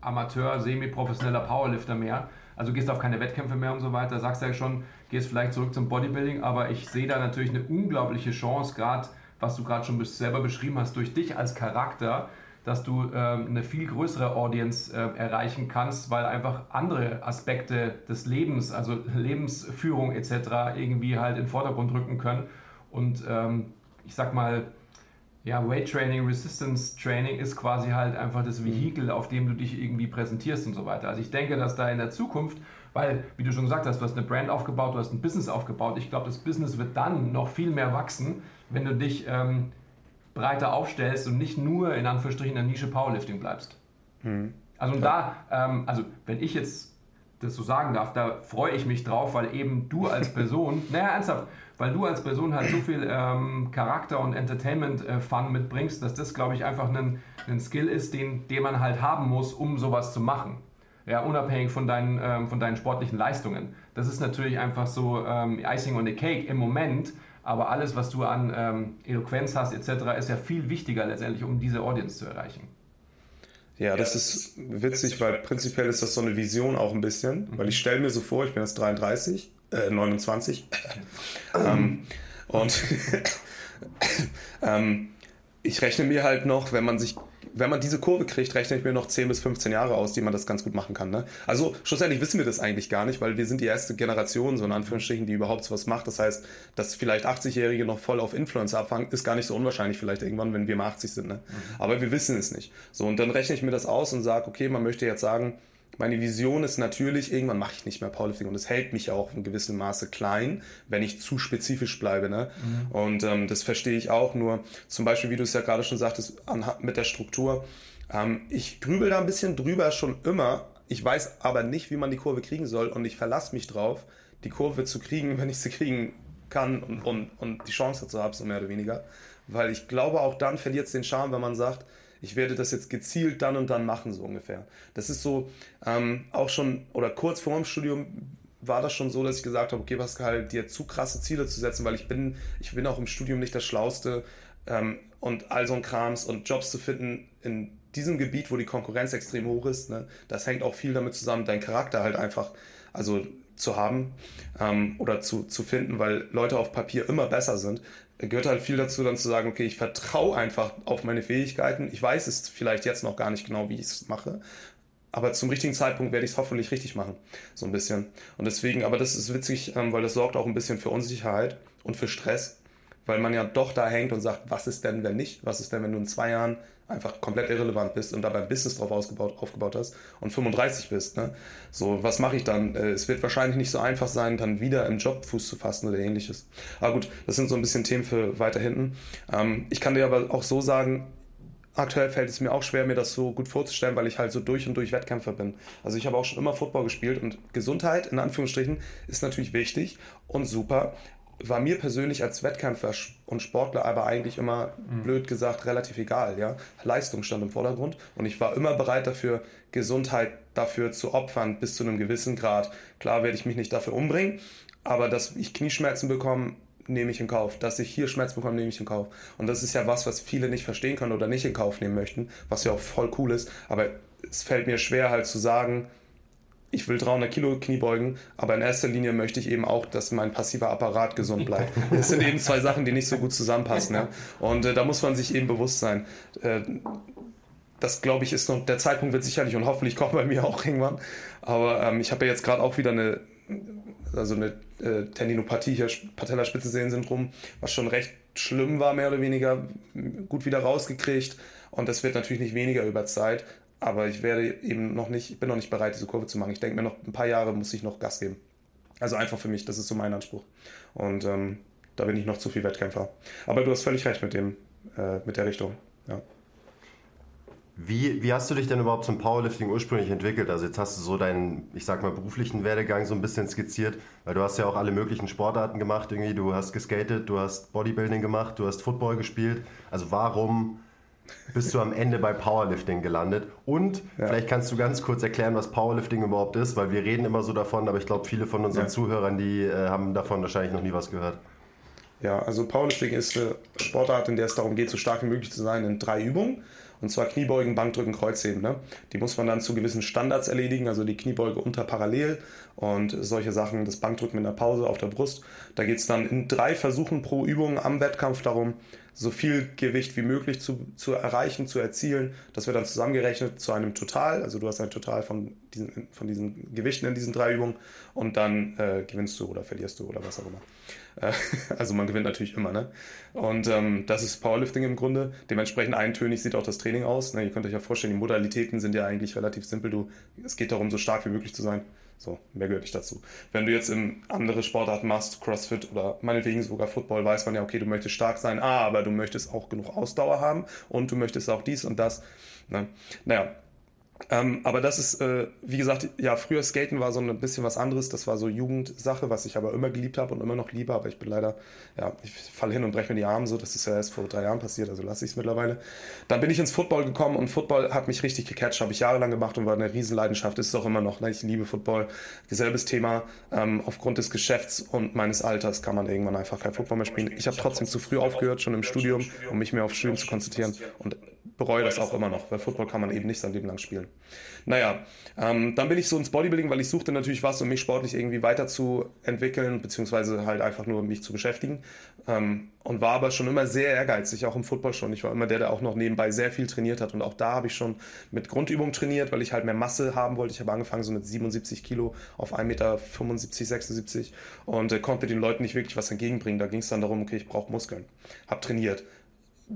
Amateur, semi-professioneller Powerlifter mehr, also gehst auf keine Wettkämpfe mehr und so weiter, sagst ja schon, gehst vielleicht zurück zum Bodybuilding, aber ich sehe da natürlich eine unglaubliche Chance, gerade was du gerade schon selber beschrieben hast, durch dich als Charakter, dass du ähm, eine viel größere Audience äh, erreichen kannst, weil einfach andere Aspekte des Lebens, also Lebensführung etc., irgendwie halt in den Vordergrund rücken können. Und ähm, ich sag mal, ja, Weight Training, Resistance Training ist quasi halt einfach das Vehikel, auf dem du dich irgendwie präsentierst und so weiter. Also ich denke, dass da in der Zukunft, weil, wie du schon gesagt hast, du hast eine Brand aufgebaut, du hast ein Business aufgebaut. Ich glaube, das Business wird dann noch viel mehr wachsen, wenn du dich ähm, breiter aufstellst und nicht nur in Anführungsstrichen in der Nische Powerlifting bleibst. Mhm. Also und da, ähm, also wenn ich jetzt das so sagen darf, da freue ich mich drauf, weil eben du als Person, [laughs] naja, ernsthaft, weil du als Person halt so viel ähm, Charakter und Entertainment-Fun äh, mitbringst, dass das, glaube ich, einfach ein, ein Skill ist, den, den man halt haben muss, um sowas zu machen. Ja, unabhängig von deinen, ähm, von deinen sportlichen Leistungen. Das ist natürlich einfach so ähm, Icing on the Cake im Moment, aber alles, was du an ähm, Eloquenz hast etc., ist ja viel wichtiger letztendlich, um diese Audience zu erreichen.
Ja, das ist witzig, weil prinzipiell ist das so eine Vision auch ein bisschen, weil ich stelle mir so vor, ich bin jetzt 33, äh, 29 ähm, und [laughs] ähm, ich rechne mir halt noch, wenn man sich wenn man diese Kurve kriegt, rechne ich mir noch 10 bis 15 Jahre aus, die man das ganz gut machen kann. Ne? Also schlussendlich wissen wir das eigentlich gar nicht, weil wir sind die erste Generation, so in Anführungsstrichen, die überhaupt so was macht. Das heißt, dass vielleicht 80-Jährige noch voll auf Influencer abfangen, ist gar nicht so unwahrscheinlich vielleicht irgendwann, wenn wir mal 80 sind. Ne? Mhm. Aber wir wissen es nicht. So, und dann rechne ich mir das aus und sage, okay, man möchte jetzt sagen, meine Vision ist natürlich, irgendwann mache ich nicht mehr Powerlifting und es hält mich auch in gewissem Maße klein, wenn ich zu spezifisch bleibe. Ne? Mhm. Und ähm, das verstehe ich auch nur. Zum Beispiel, wie du es ja gerade schon sagtest, mit der Struktur. Ähm, ich grübel da ein bisschen drüber schon immer. Ich weiß aber nicht, wie man die Kurve kriegen soll und ich verlasse mich drauf, die Kurve zu kriegen, [laughs] wenn ich sie kriegen kann und, und, und die Chance dazu habe, so mehr oder weniger. Weil ich glaube, auch dann verliert es den Charme, wenn man sagt, ich werde das jetzt gezielt dann und dann machen, so ungefähr. Das ist so ähm, auch schon, oder kurz vor dem Studium war das schon so, dass ich gesagt habe, okay, Pascal, dir zu krasse Ziele zu setzen, weil ich bin, ich bin auch im Studium nicht das Schlauste ähm, und all so ein Krams und Jobs zu finden in diesem Gebiet, wo die Konkurrenz extrem hoch ist, ne, das hängt auch viel damit zusammen, dein Charakter halt einfach, also zu haben ähm, oder zu, zu finden, weil Leute auf Papier immer besser sind gehört halt viel dazu, dann zu sagen, okay, ich vertraue einfach auf meine Fähigkeiten. Ich weiß es vielleicht jetzt noch gar nicht genau, wie ich es mache. Aber zum richtigen Zeitpunkt werde ich es hoffentlich richtig machen. So ein bisschen. Und deswegen, aber das ist witzig, ähm, weil das sorgt auch ein bisschen für Unsicherheit und für Stress, weil man ja doch da hängt und sagt, was ist denn, wenn nicht? Was ist denn, wenn du in zwei Jahren einfach komplett irrelevant bist und dabei ein Business drauf ausgebaut, aufgebaut hast und 35 bist. Ne? So, was mache ich dann? Äh, es wird wahrscheinlich nicht so einfach sein, dann wieder im Job Fuß zu fassen oder ähnliches. Aber gut, das sind so ein bisschen Themen für weiter hinten. Ähm, ich kann dir aber auch so sagen, aktuell fällt es mir auch schwer, mir das so gut vorzustellen, weil ich halt so durch und durch Wettkämpfer bin. Also ich habe auch schon immer Football gespielt und Gesundheit, in Anführungsstrichen, ist natürlich wichtig und super war mir persönlich als Wettkämpfer und Sportler aber eigentlich immer, mhm. blöd gesagt, relativ egal. Ja? Leistung stand im Vordergrund und ich war immer bereit dafür, Gesundheit dafür zu opfern bis zu einem gewissen Grad. Klar werde ich mich nicht dafür umbringen, aber dass ich Knieschmerzen bekomme, nehme ich in Kauf. Dass ich hier Schmerzen bekomme, nehme ich in Kauf. Und das ist ja was, was viele nicht verstehen können oder nicht in Kauf nehmen möchten, was ja auch voll cool ist. Aber es fällt mir schwer halt zu sagen, ich will 300 Kilo Kniebeugen, aber in erster Linie möchte ich eben auch, dass mein passiver Apparat gesund bleibt. [laughs] Das sind eben zwei Sachen, die nicht so gut zusammenpassen. Ja? Und äh, da muss man sich eben bewusst sein. Äh, das glaube ich ist noch, der Zeitpunkt wird sicherlich und hoffentlich kommt bei mir auch irgendwann. Aber ähm, ich habe ja jetzt gerade auch wieder eine, also eine äh, Tendinopathie hier, Patellaspitzensehensyndrom, was schon recht schlimm war, mehr oder weniger, gut wieder rausgekriegt. Und das wird natürlich nicht weniger über Zeit. Aber ich werde eben noch nicht, ich bin noch nicht bereit, diese Kurve zu machen. Ich denke mir noch ein paar Jahre muss ich noch Gas geben. Also einfach für mich, das ist so mein Anspruch. Und ähm, da bin ich noch zu viel Wettkämpfer. Aber du hast völlig recht mit dem, äh, mit der Richtung. Ja.
Wie, wie hast du dich denn überhaupt zum Powerlifting ursprünglich entwickelt? Also jetzt hast du so deinen, ich sag mal, beruflichen Werdegang so ein bisschen skizziert, weil du hast ja auch alle möglichen Sportarten gemacht irgendwie. Du hast geskatet, du hast Bodybuilding gemacht, du hast Football gespielt. Also warum bist du am Ende bei Powerlifting gelandet? Und ja. vielleicht kannst du ganz kurz erklären, was Powerlifting überhaupt ist, weil wir reden immer so davon, aber ich glaube, viele von unseren ja. Zuhörern, die äh, haben davon wahrscheinlich noch nie was gehört.
Ja, also Powerlifting ist eine Sportart, in der es darum geht, so stark wie möglich zu sein in drei Übungen. Und zwar Kniebeugen, Bankdrücken, Kreuzheben. Ne? Die muss man dann zu gewissen Standards erledigen, also die Kniebeuge unter parallel und solche Sachen, das Bankdrücken mit einer Pause auf der Brust. Da geht es dann in drei Versuchen pro Übung am Wettkampf darum, so viel Gewicht wie möglich zu, zu erreichen, zu erzielen. Das wird dann zusammengerechnet zu einem Total. Also du hast ein Total von diesen, von diesen Gewichten in diesen drei Übungen und dann äh, gewinnst du oder verlierst du oder was auch immer. Äh, [laughs] also man gewinnt natürlich immer. Ne? Und ähm, das ist Powerlifting im Grunde. Dementsprechend eintönig sieht auch das Training aus. Ne? Ihr könnt euch ja vorstellen, die Modalitäten sind ja eigentlich relativ simpel. Du, es geht darum, so stark wie möglich zu sein. So, mehr gehört nicht dazu. Wenn du jetzt in andere Sportarten machst, CrossFit oder meinetwegen sogar Football, weiß man ja, okay, du möchtest stark sein, ah, aber du möchtest auch genug Ausdauer haben und du möchtest auch dies und das. Ne? Naja, ähm, aber das ist, äh, wie gesagt, ja, früher Skaten war so ein bisschen was anderes. Das war so Jugendsache, was ich aber immer geliebt habe und immer noch liebe. Aber ich bin leider, ja, ich falle hin und breche mir die Arme so. Das ist ja erst vor drei Jahren passiert, also lasse ich es mittlerweile. Dann bin ich ins Football gekommen und Football hat mich richtig gecatcht. Habe ich jahrelang gemacht und war eine Riesenleidenschaft. Ist es auch immer noch. Ne? Ich liebe Football. Selbes Thema. Ähm, aufgrund des Geschäfts und meines Alters kann man irgendwann einfach kein Football mehr spielen. Ich habe trotzdem zu früh aufgehört, schon im Studium, um mich mehr auf Studium zu konzentrieren. Und bereue das auch immer noch, weil Football kann man eben nicht sein Leben lang spielen. Naja, ähm, dann bin ich so ins Bodybuilding, weil ich suchte natürlich was, um mich sportlich irgendwie weiterzuentwickeln, beziehungsweise halt einfach nur mich zu beschäftigen. Ähm, und war aber schon immer sehr ehrgeizig, auch im Football schon. Ich war immer der, der auch noch nebenbei sehr viel trainiert hat. Und auch da habe ich schon mit Grundübung trainiert, weil ich halt mehr Masse haben wollte. Ich habe angefangen so mit 77 Kilo auf 1,75 Meter, 76 und äh, konnte den Leuten nicht wirklich was entgegenbringen. Da ging es dann darum, okay, ich brauche Muskeln. Habe trainiert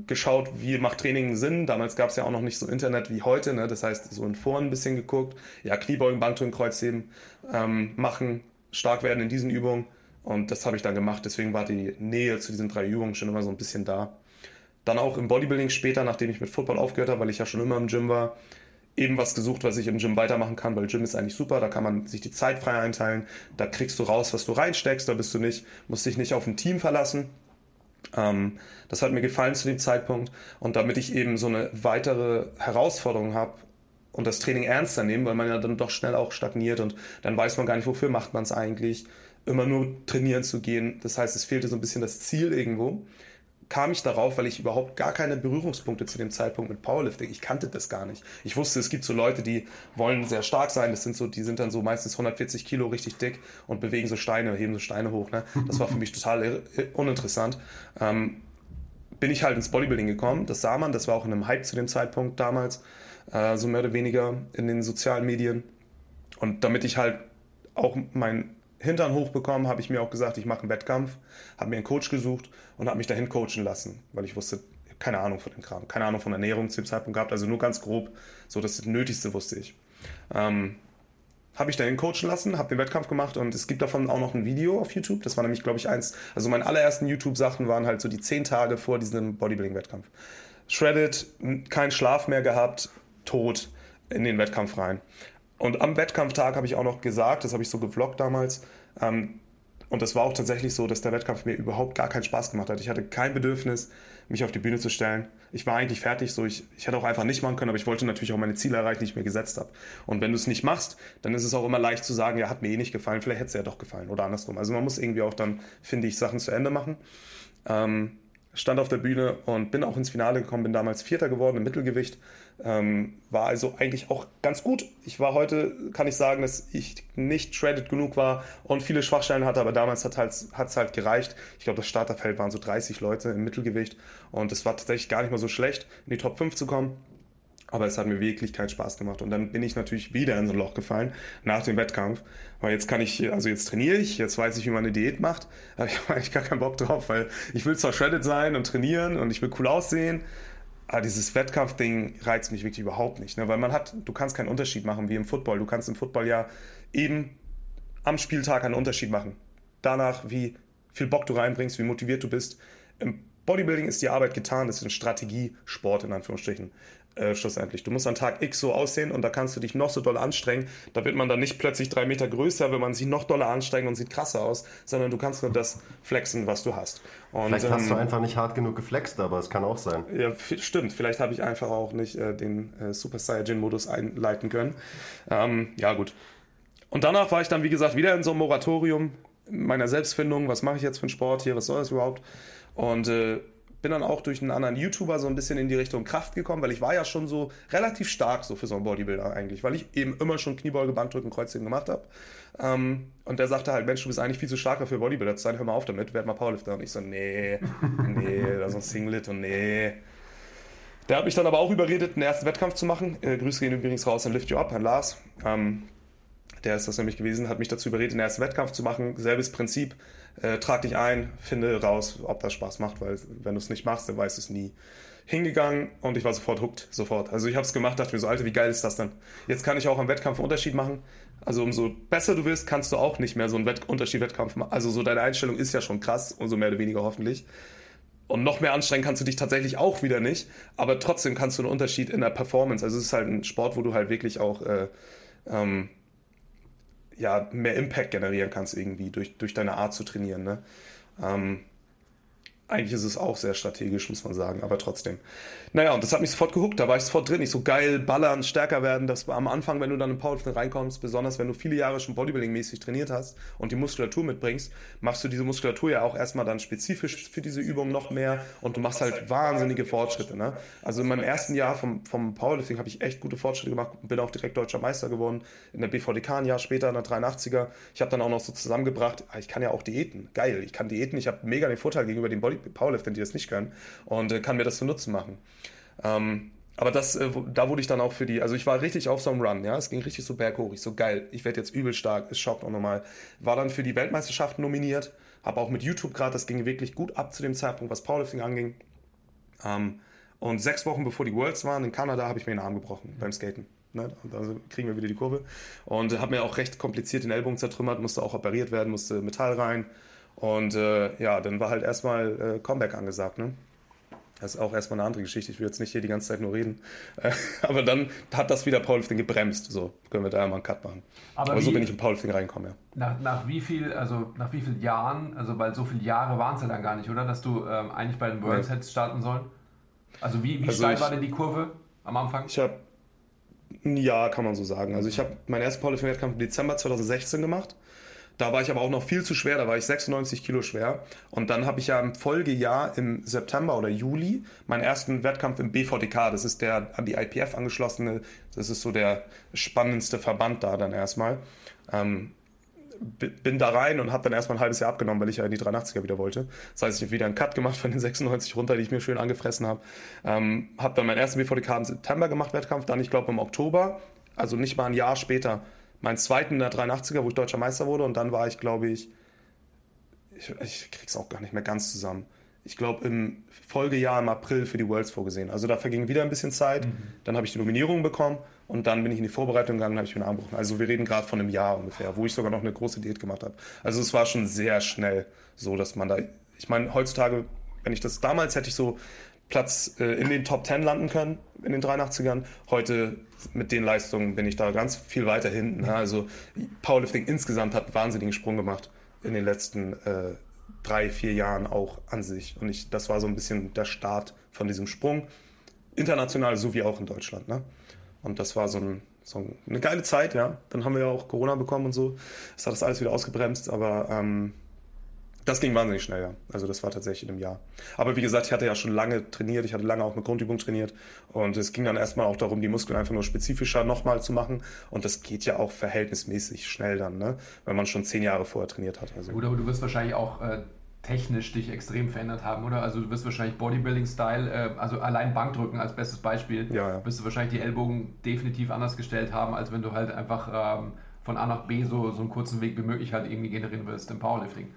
geschaut, wie macht Training Sinn. Damals gab es ja auch noch nicht so Internet wie heute. Ne? Das heißt, so in Foren ein bisschen geguckt. Ja, Kniebeugen, Bankdrücken, Kreuzheben ähm, machen, stark werden in diesen Übungen. Und das habe ich dann gemacht. Deswegen war die Nähe zu diesen drei Übungen schon immer so ein bisschen da. Dann auch im Bodybuilding später, nachdem ich mit Football aufgehört habe, weil ich ja schon immer im Gym war, eben was gesucht, was ich im Gym weitermachen kann, weil Gym ist eigentlich super, da kann man sich die Zeit frei einteilen, da kriegst du raus, was du reinsteckst, da bist du nicht, musst dich nicht auf ein Team verlassen, ähm, das hat mir gefallen zu dem Zeitpunkt. Und damit ich eben so eine weitere Herausforderung habe und das Training ernster nehme, weil man ja dann doch schnell auch stagniert und dann weiß man gar nicht, wofür macht man es eigentlich, immer nur trainieren zu gehen. Das heißt, es fehlte so ein bisschen das Ziel irgendwo kam ich darauf, weil ich überhaupt gar keine Berührungspunkte zu dem Zeitpunkt mit Powerlifting. Ich kannte das gar nicht. Ich wusste, es gibt so Leute, die wollen sehr stark sein. Das sind so, die sind dann so meistens 140 Kilo richtig dick und bewegen so Steine, heben so Steine hoch. Ne? Das war für mich total uninteressant. Ähm, bin ich halt ins Bodybuilding gekommen. Das sah man. Das war auch in einem Hype zu dem Zeitpunkt damals, äh, so mehr oder weniger in den sozialen Medien. Und damit ich halt auch mein Hintern hochbekommen, habe ich mir auch gesagt, ich mache einen Wettkampf, habe mir einen Coach gesucht und habe mich dahin coachen lassen, weil ich wusste, keine Ahnung von dem Kram, keine Ahnung von Ernährung zu dem Zeitpunkt gehabt, also nur ganz grob, so das Nötigste wusste ich. Ähm, habe ich dahin coachen lassen, habe den Wettkampf gemacht und es gibt davon auch noch ein Video auf YouTube. Das war nämlich, glaube ich, eins, also meine allerersten YouTube-Sachen waren halt so die zehn Tage vor diesem Bodybuilding-Wettkampf. Shredded, kein Schlaf mehr gehabt, tot in den Wettkampf rein. Und am Wettkampftag habe ich auch noch gesagt, das habe ich so gevloggt damals, ähm, und das war auch tatsächlich so, dass der Wettkampf mir überhaupt gar keinen Spaß gemacht hat. Ich hatte kein Bedürfnis, mich auf die Bühne zu stellen. Ich war eigentlich fertig, so ich, ich hätte auch einfach nicht machen können, aber ich wollte natürlich auch meine Ziele erreichen, die ich mir gesetzt habe. Und wenn du es nicht machst, dann ist es auch immer leicht zu sagen, ja, hat mir eh nicht gefallen, vielleicht hätte es ja doch gefallen oder andersrum. Also man muss irgendwie auch dann, finde ich, Sachen zu Ende machen. Ähm, stand auf der Bühne und bin auch ins Finale gekommen, bin damals Vierter geworden im Mittelgewicht. Ähm, war also eigentlich auch ganz gut. Ich war heute, kann ich sagen, dass ich nicht shredded genug war und viele Schwachstellen hatte, aber damals hat es halt, halt gereicht. Ich glaube, das Starterfeld waren so 30 Leute im Mittelgewicht und es war tatsächlich gar nicht mal so schlecht, in die Top 5 zu kommen. Aber es hat mir wirklich keinen Spaß gemacht. Und dann bin ich natürlich wieder in so ein Loch gefallen nach dem Wettkampf. Weil jetzt kann ich, also jetzt trainiere ich, jetzt weiß ich, wie man eine Diät macht. Aber ich habe [laughs] eigentlich gar keinen Bock drauf, weil ich will zwar shredded sein und trainieren und ich will cool aussehen. Aber dieses Wettkampfding reizt mich wirklich überhaupt nicht. Ne? Weil man hat, du kannst keinen Unterschied machen wie im Football. Du kannst im Football ja eben am Spieltag einen Unterschied machen. Danach, wie viel Bock du reinbringst, wie motiviert du bist. Im Bodybuilding ist die Arbeit getan, das ist ein Strategiesport in Anführungsstrichen äh, schlussendlich. Du musst an Tag X so aussehen und da kannst du dich noch so doll anstrengen. Da wird man dann nicht plötzlich drei Meter größer, wenn man sich noch doller anstrengt und sieht krasser aus, sondern du kannst nur das flexen, was du hast.
Und, Vielleicht hast ähm, du einfach nicht hart genug geflext, aber es kann auch sein.
Ja, stimmt. Vielleicht habe ich einfach auch nicht äh, den äh, Super Saiyajin-Modus einleiten können. Ähm, ja, gut. Und danach war ich dann, wie gesagt, wieder in so einem Moratorium meiner Selbstfindung. Was mache ich jetzt für einen Sport hier? Was soll das überhaupt? Und äh, bin dann auch durch einen anderen YouTuber so ein bisschen in die Richtung Kraft gekommen, weil ich war ja schon so relativ stark so für so einen Bodybuilder eigentlich, weil ich eben immer schon Kniebeuge, Bankdrücken, Kreuzheben gemacht habe. Ähm, und der sagte halt, Mensch, du bist eigentlich viel zu stark dafür Bodybuilder zu sein, hör mal auf damit, werd mal Powerlifter. Und ich so, nee, nee, [laughs] da ist ein Singlet und nee. Der hat mich dann aber auch überredet, einen ersten Wettkampf zu machen. Äh, Grüße gehen übrigens raus an Lift You Up, an Lars. Ähm, der ist das nämlich gewesen, hat mich dazu überredet, den ersten Wettkampf zu machen. Selbes Prinzip äh, trag dich ein, finde raus, ob das Spaß macht, weil wenn du es nicht machst, dann weißt du es nie. Hingegangen und ich war sofort hooked, sofort. Also ich habe es gemacht, dachte mir so, Alter, wie geil ist das denn? Jetzt kann ich auch am Wettkampf einen Unterschied machen. Also umso besser du wirst, kannst du auch nicht mehr so einen Wett Unterschied-Wettkampf machen. Also so deine Einstellung ist ja schon krass, umso mehr oder weniger hoffentlich. Und noch mehr anstrengen kannst du dich tatsächlich auch wieder nicht, aber trotzdem kannst du einen Unterschied in der Performance. Also es ist halt ein Sport, wo du halt wirklich auch äh, ähm, ja, mehr Impact generieren kannst irgendwie durch, durch deine Art zu trainieren. Ne? Ähm, eigentlich ist es auch sehr strategisch, muss man sagen, aber trotzdem. Naja, und das hat mich sofort gehuckt, da war ich sofort drin. Ich so geil, ballern, stärker werden. Das war am Anfang, wenn du dann in Powerlifting reinkommst, besonders wenn du viele Jahre schon Bodybuilding-mäßig trainiert hast und die Muskulatur mitbringst, machst du diese Muskulatur ja auch erstmal dann spezifisch für diese Übung noch mehr und du machst halt wahnsinnige Fortschritte. Ne? Also in meinem ersten Jahr vom, vom Powerlifting habe ich echt gute Fortschritte gemacht, bin auch direkt deutscher Meister geworden. In der BVDK ein Jahr später, in der 83er. Ich habe dann auch noch so zusammengebracht, ah, ich kann ja auch Diäten. Geil, ich kann Diäten, ich habe mega den Vorteil gegenüber den Body Powerliftern, die das nicht können und äh, kann mir das zu Nutzen machen. Ähm, aber das, äh, da wurde ich dann auch für die, also ich war richtig auf so einem Run, ja, es ging richtig so berghoch, ich so geil, ich werde jetzt übel stark, es schockt auch nochmal. War dann für die Weltmeisterschaft nominiert, habe auch mit YouTube gerade, das ging wirklich gut ab zu dem Zeitpunkt, was Powerlifting anging. Ähm, und sechs Wochen bevor die Worlds waren in Kanada, habe ich mir den Arm gebrochen beim Skaten. Ne? Also kriegen wir wieder die Kurve. Und habe mir auch recht kompliziert den Ellbogen zertrümmert, musste auch operiert werden, musste Metall rein. Und äh, ja, dann war halt erstmal äh, Comeback angesagt. Ne? Das ist auch erstmal eine andere Geschichte. Ich will jetzt nicht hier die ganze Zeit nur reden. aber dann hat das wieder Powerlifting gebremst. So können wir da mal einen Cut machen. Aber, aber wie, so bin ich im Powerlifting reingekommen, ja.
Nach, nach, wie viel, also nach wie vielen Jahren, also weil so viele Jahre waren es ja dann gar nicht, oder? Dass du ähm, eigentlich bei den Worlds nee. hättest starten sollen? Also wie, wie also steil ich, war denn die Kurve am Anfang?
Ich habe ein Jahr, kann man so sagen. Also ich habe meinen ersten Powerlifting-Wettkampf im Dezember 2016 gemacht. Da war ich aber auch noch viel zu schwer, da war ich 96 Kilo schwer. Und dann habe ich ja im Folgejahr im September oder Juli meinen ersten Wettkampf im BVDK, das ist der an die IPF angeschlossene, das ist so der spannendste Verband da dann erstmal. Ähm, bin da rein und habe dann erstmal ein halbes Jahr abgenommen, weil ich ja in die 83er wieder wollte. Das heißt, ich habe wieder einen Cut gemacht von den 96 runter, die ich mir schön angefressen habe. Ähm, habe dann meinen ersten BVDK im September gemacht, Wettkampf, dann ich glaube im Oktober, also nicht mal ein Jahr später, meinen zweiten in der 83er, wo ich deutscher Meister wurde. Und dann war ich, glaube ich, ich, ich krieg's auch gar nicht mehr ganz zusammen. Ich glaube, im Folgejahr im April für die Worlds vorgesehen. Also da verging wieder ein bisschen Zeit. Mhm. Dann habe ich die Nominierung bekommen und dann bin ich in die Vorbereitung gegangen und habe ich mir einen Arm Also wir reden gerade von einem Jahr ungefähr, wo ich sogar noch eine große Diät gemacht habe. Also es war schon sehr schnell so, dass man da. Ich meine, heutzutage, wenn ich das damals hätte ich so Platz äh, in den Top 10 landen können in den 83ern. Heute mit den Leistungen bin ich da ganz viel weiter hinten. Ne? Also Powerlifting insgesamt hat einen wahnsinnigen Sprung gemacht in den letzten äh, drei, vier Jahren auch an sich. Und ich, das war so ein bisschen der Start von diesem Sprung. International sowie auch in Deutschland. Ne? Und das war so, ein, so, eine geile Zeit, ja. Dann haben wir ja auch Corona bekommen und so. Das hat das alles wieder ausgebremst, aber ähm, Das ging wahnsinnig schnell, ja. Also das war tatsächlich in einem Jahr. Aber wie gesagt, ich hatte ja schon lange trainiert, ich hatte lange auch mit Grundübung trainiert und es ging dann erstmal auch darum, die Muskeln einfach nur spezifischer nochmal zu machen und das geht ja auch verhältnismäßig schnell dann, ne? wenn man schon zehn Jahre vorher trainiert hat.
Also. Gut, aber du wirst wahrscheinlich auch äh, technisch dich extrem verändert haben, oder? Also du wirst wahrscheinlich Bodybuilding-Style, äh, also allein Bankdrücken als bestes Beispiel, ja, ja. wirst du wahrscheinlich die Ellbogen definitiv anders gestellt haben, als wenn du halt einfach ähm, von A nach B so, so einen kurzen Weg wie möglich halt irgendwie generieren willst im Powerlifting.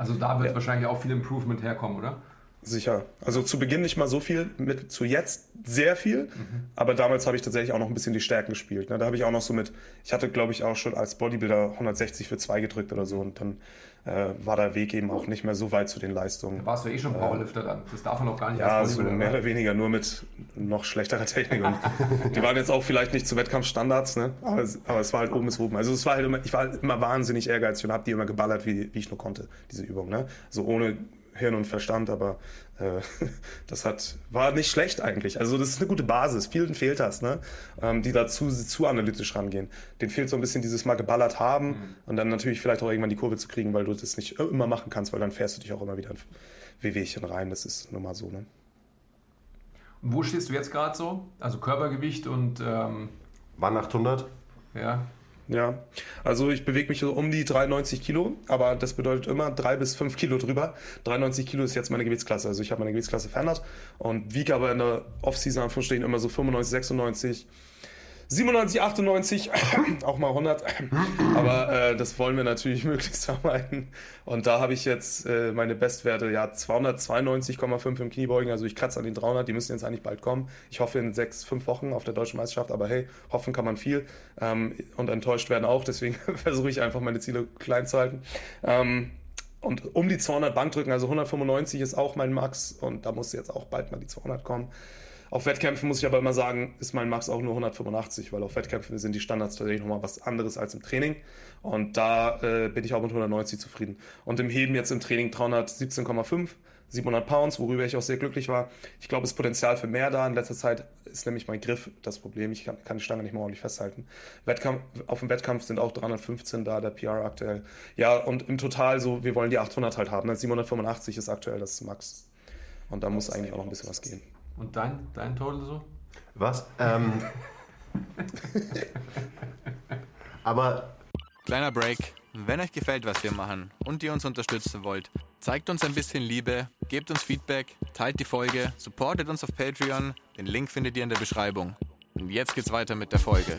Also da wird ja. wahrscheinlich auch viel Improvement herkommen, oder?
Sicher. Also zu Beginn nicht mal so viel, mit zu jetzt sehr viel. Mhm. Aber damals habe ich tatsächlich auch noch ein bisschen die Stärken gespielt. Ne? Da habe ich auch noch so mit, ich hatte glaube ich auch schon als Bodybuilder 160 für 2 gedrückt oder so. Und dann äh, war der Weg eben auch nicht mehr so weit zu den Leistungen.
Da warst du eh schon Powerlifter dann. Das darf man auch gar nicht
Ja, so mehr oder weniger nur mit noch schlechterer Technik. [laughs] Die waren jetzt auch vielleicht nicht zu Wettkampfstandards, ne? aber, es, aber es war halt oben bis oben. Also es war halt immer, ich war halt immer wahnsinnig ehrgeizig und habe die immer geballert, wie, wie ich nur konnte, diese Übung. Ne? So ohne Hirn und Verstand, aber äh, [laughs] das hat, war nicht schlecht eigentlich. Also das ist eine gute Basis. Vielen fehlt das, ne? Ähm, die da zu, zu analytisch rangehen. Den fehlt so ein bisschen dieses mal geballert haben mhm. und dann natürlich vielleicht auch irgendwann die Kurve zu kriegen, weil du das nicht immer machen kannst, weil dann fährst du dich auch immer wieder in Wehwehchen rein. Das ist nun mal so, ne?
Und wo stehst du jetzt gerade so? Also Körpergewicht und... Ähm
Wann 800?
Ja.
Ja, also ich bewege mich so um die 93 Kilo, aber das bedeutet immer drei bis fünf Kilo drüber. 93 Kilo ist jetzt meine Gewichtsklasse, also ich habe meine Gewichtsklasse verändert. Und wiege aber in der Off-Season Anführungsstrichen immer so 95, 96 97, 98, auch mal 100. Aber äh, das wollen wir natürlich [laughs] möglichst vermeiden. Und da habe ich jetzt äh, meine Bestwerte, ja, 292,5 im Kniebeugen. Also ich kratze an den 300, die müssen jetzt eigentlich bald kommen. Ich hoffe in sechs, fünf Wochen auf der Deutschen Meisterschaft. Aber hey, hoffen kann man viel. Ähm, und enttäuscht werden auch. Deswegen [laughs] versuche ich einfach meine Ziele klein zu halten. Ähm, und um die 200 Bankdrücken, also 195 ist auch mein Max. Und da muss jetzt auch bald mal die 200 kommen. Auf Wettkämpfen muss ich aber immer sagen, ist mein Max auch nur 185, weil auf Wettkämpfen sind die Standards tatsächlich nochmal was anderes als im Training. Und da äh, bin ich auch mit 190 zufrieden. Und im Heben jetzt im Training 317,5, 700 Pounds, worüber ich auch sehr glücklich war. Ich glaube, das Potenzial für mehr da. In letzter Zeit ist nämlich mein Griff das Problem. Ich kann, kann die Stange nicht mehr ordentlich festhalten. Wettkampf, auf dem Wettkampf sind auch 315 da, der PR aktuell. Ja, und im Total so, wir wollen die 800 halt haben. 785 ist aktuell das Max. Und da muss eigentlich auch noch ein bisschen was gehen.
Und dein, dein Total so?
Was? Ähm, aber.
Kleiner Break. Wenn euch gefällt, was wir machen und ihr uns unterstützen wollt, zeigt uns ein bisschen Liebe, gebt uns Feedback, teilt die Folge, supportet uns auf Patreon. Den Link findet ihr in der Beschreibung. Und jetzt geht's weiter mit der Folge.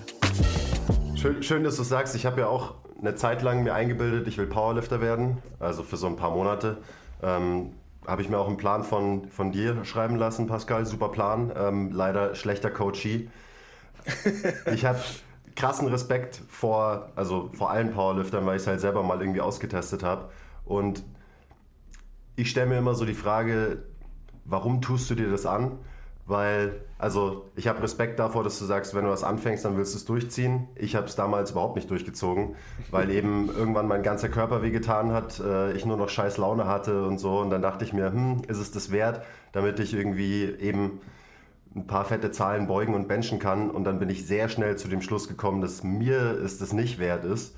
Schön, schön dass du sagst. Ich habe ja auch eine Zeit lang mir eingebildet, ich will Powerlifter werden, also für so ein paar Monate. Ähm, habe ich mir auch einen Plan von, von dir schreiben lassen, Pascal. Super Plan. Ähm, leider schlechter Coachie. [laughs] ich habe krassen Respekt vor, also vor allen Powerliftern, weil ich es halt selber mal irgendwie ausgetestet habe. Und ich stelle mir immer so die Frage, warum tust du dir das an? Weil, also ich habe Respekt davor, dass du sagst, wenn du was anfängst, dann willst du es durchziehen. Ich habe es damals überhaupt nicht durchgezogen, weil [laughs] eben irgendwann mein ganzer Körper wehgetan hat, äh, ich nur noch scheiß Laune hatte und so. Und dann dachte ich mir, hm, ist es das wert, damit ich irgendwie eben ein paar fette Zahlen beugen und benchen kann. Und dann bin ich sehr schnell zu dem Schluss gekommen, dass mir es das nicht wert ist.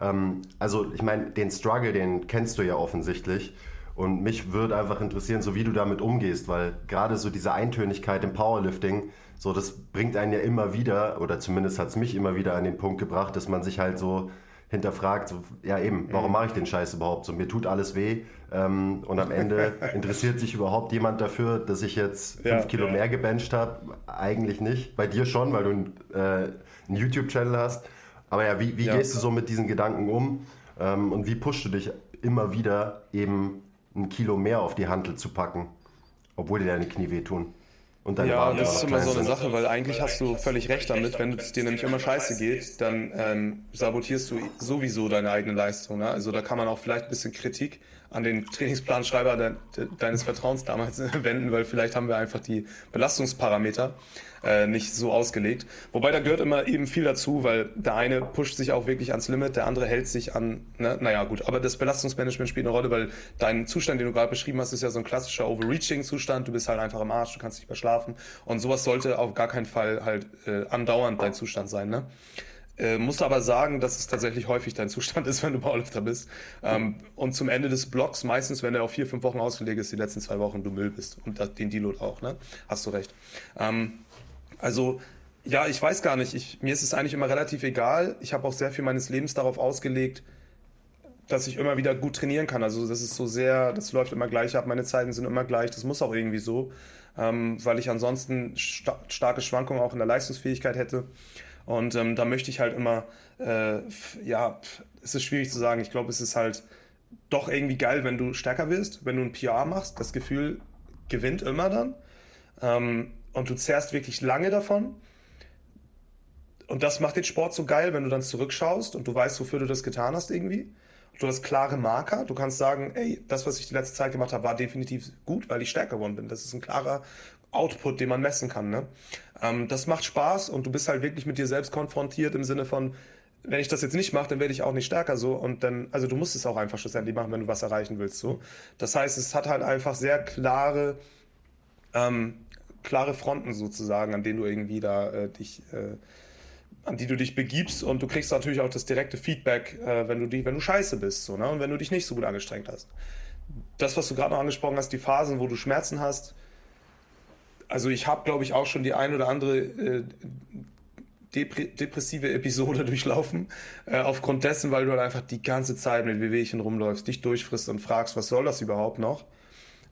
Ähm, also ich meine, den Struggle, den kennst du ja offensichtlich. Und mich würde einfach interessieren, so wie du damit umgehst, weil gerade so diese Eintönigkeit im Powerlifting, so das bringt einen ja immer wieder, oder zumindest hat es mich immer wieder an den Punkt gebracht, dass man sich halt so hinterfragt, so, ja eben, warum mhm. mache ich den Scheiß überhaupt? So, mir tut alles weh ähm, und am Ende [laughs] interessiert sich überhaupt jemand dafür, dass ich jetzt fünf ja, Kilo ja. mehr gebencht habe? Eigentlich nicht. Bei dir schon, weil du äh, einen YouTube-Channel hast. Aber ja, wie, wie ja. gehst du so mit diesen Gedanken um ähm, und wie pushst du dich immer wieder eben ein Kilo mehr auf die Hantel zu packen, obwohl dir deine Knie wehtun.
Und deine ja, das ist immer so eine sind. Sache, weil eigentlich hast du völlig recht damit. Wenn es dir nämlich immer scheiße geht, dann ähm, sabotierst du sowieso deine eigene Leistung. Ne? Also da kann man auch vielleicht ein bisschen Kritik an den Trainingsplanschreiber de, de, deines Vertrauens damals wenden, weil vielleicht haben wir einfach die Belastungsparameter äh, nicht so ausgelegt. Wobei da gehört immer eben viel dazu, weil der eine pusht sich auch wirklich ans Limit, der andere hält sich an, ne? naja gut, aber das Belastungsmanagement spielt eine Rolle, weil dein Zustand, den du gerade beschrieben hast, ist ja so ein klassischer Overreaching-Zustand, du bist halt einfach im Arsch, du kannst nicht mehr schlafen und sowas sollte auf gar keinen Fall halt äh, andauernd dein Zustand sein. Ne? Äh, musst aber sagen, dass es tatsächlich häufig dein Zustand ist, [laughs] wenn du Powerlifter bist. Ähm, und zum Ende des Blocks, meistens, wenn er auf vier, fünf Wochen ausgelegt ist, die letzten zwei Wochen du Müll bist. Und das, den Deload auch, ne? Hast du recht. Ähm, also, ja, ich weiß gar nicht. Ich, mir ist es eigentlich immer relativ egal. Ich habe auch sehr viel meines Lebens darauf ausgelegt, dass ich immer wieder gut trainieren kann. Also das ist so sehr, das läuft immer gleich ab, meine Zeiten sind immer gleich, das muss auch irgendwie so, ähm, weil ich ansonsten sta starke Schwankungen auch in der Leistungsfähigkeit hätte. Und ähm, da möchte ich halt immer, äh, ja, es ist schwierig zu sagen. Ich glaube, es ist halt doch irgendwie geil, wenn du stärker wirst, wenn du ein PR machst. Das Gefühl gewinnt immer dann. Ähm, und du zehrst wirklich lange davon. Und das macht den Sport so geil, wenn du dann zurückschaust und du weißt, wofür du das getan hast irgendwie. Du hast klare Marker. Du kannst sagen, ey, das, was ich die letzte Zeit gemacht habe, war definitiv gut, weil ich stärker geworden bin. Das ist ein klarer Output, den man messen kann. Ne? Ähm, das macht Spaß und du bist halt wirklich mit dir selbst konfrontiert im Sinne von, wenn ich das jetzt nicht mache, dann werde ich auch nicht stärker so und dann, also du musst es auch einfach schlussendlich machen, wenn du was erreichen willst so. Das heißt, es hat halt einfach sehr klare, ähm, klare Fronten sozusagen, an denen du irgendwie da äh, dich, äh, an die du dich begibst und du kriegst natürlich auch das direkte Feedback, äh, wenn du die, wenn du scheiße bist so, ne? und wenn du dich nicht so gut angestrengt hast. Das, was du gerade noch angesprochen hast, die Phasen, wo du Schmerzen hast, also ich habe, glaube ich, auch schon die ein oder andere äh, depressive Episode [laughs] durchlaufen, äh, aufgrund dessen, weil du halt einfach die ganze Zeit mit Wehwehchen rumläufst, dich durchfrisst und fragst, was soll das überhaupt noch?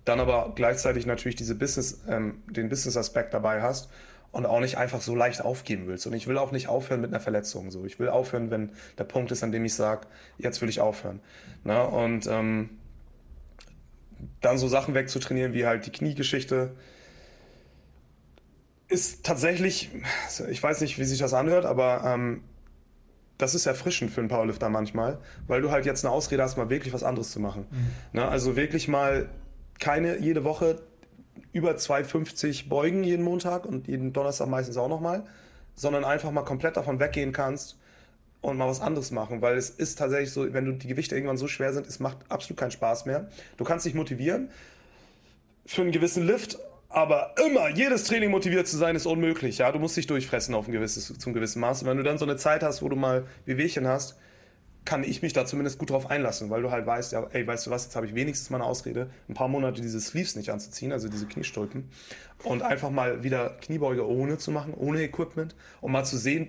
Dann aber gleichzeitig natürlich diese Business, ähm, den Business-Aspekt dabei hast und auch nicht einfach so leicht aufgeben willst. Und ich will auch nicht aufhören mit einer Verletzung. So. Ich will aufhören, wenn der Punkt ist, an dem ich sage, jetzt will ich aufhören. Na, und ähm, dann so Sachen wegzutrainieren wie halt die Kniegeschichte, ist tatsächlich, ich weiß nicht, wie sich das anhört, aber ähm, das ist erfrischend für einen Powerlifter manchmal, weil du halt jetzt eine Ausrede hast, mal wirklich was anderes zu machen. Mhm. Ne? Also wirklich mal keine jede Woche über 250 beugen jeden Montag und jeden Donnerstag meistens auch nochmal, sondern einfach mal komplett davon weggehen kannst und mal was anderes machen, weil es ist tatsächlich so, wenn du die Gewichte irgendwann so schwer sind, es macht absolut keinen Spaß mehr. Du kannst dich motivieren für einen gewissen Lift aber immer, jedes Training motiviert zu sein, ist unmöglich. Ja, du musst dich durchfressen auf ein gewisses, zum gewissen Maß. Und wenn du dann so eine Zeit hast, wo du mal Wehwehchen hast, kann ich mich da zumindest gut drauf einlassen, weil du halt weißt, ja, ey, weißt du was, jetzt habe ich wenigstens mal eine Ausrede, ein paar Monate diese Sleeves nicht anzuziehen, also diese Kniestulpen, und einfach mal wieder Kniebeuge ohne zu machen, ohne Equipment, um mal zu sehen,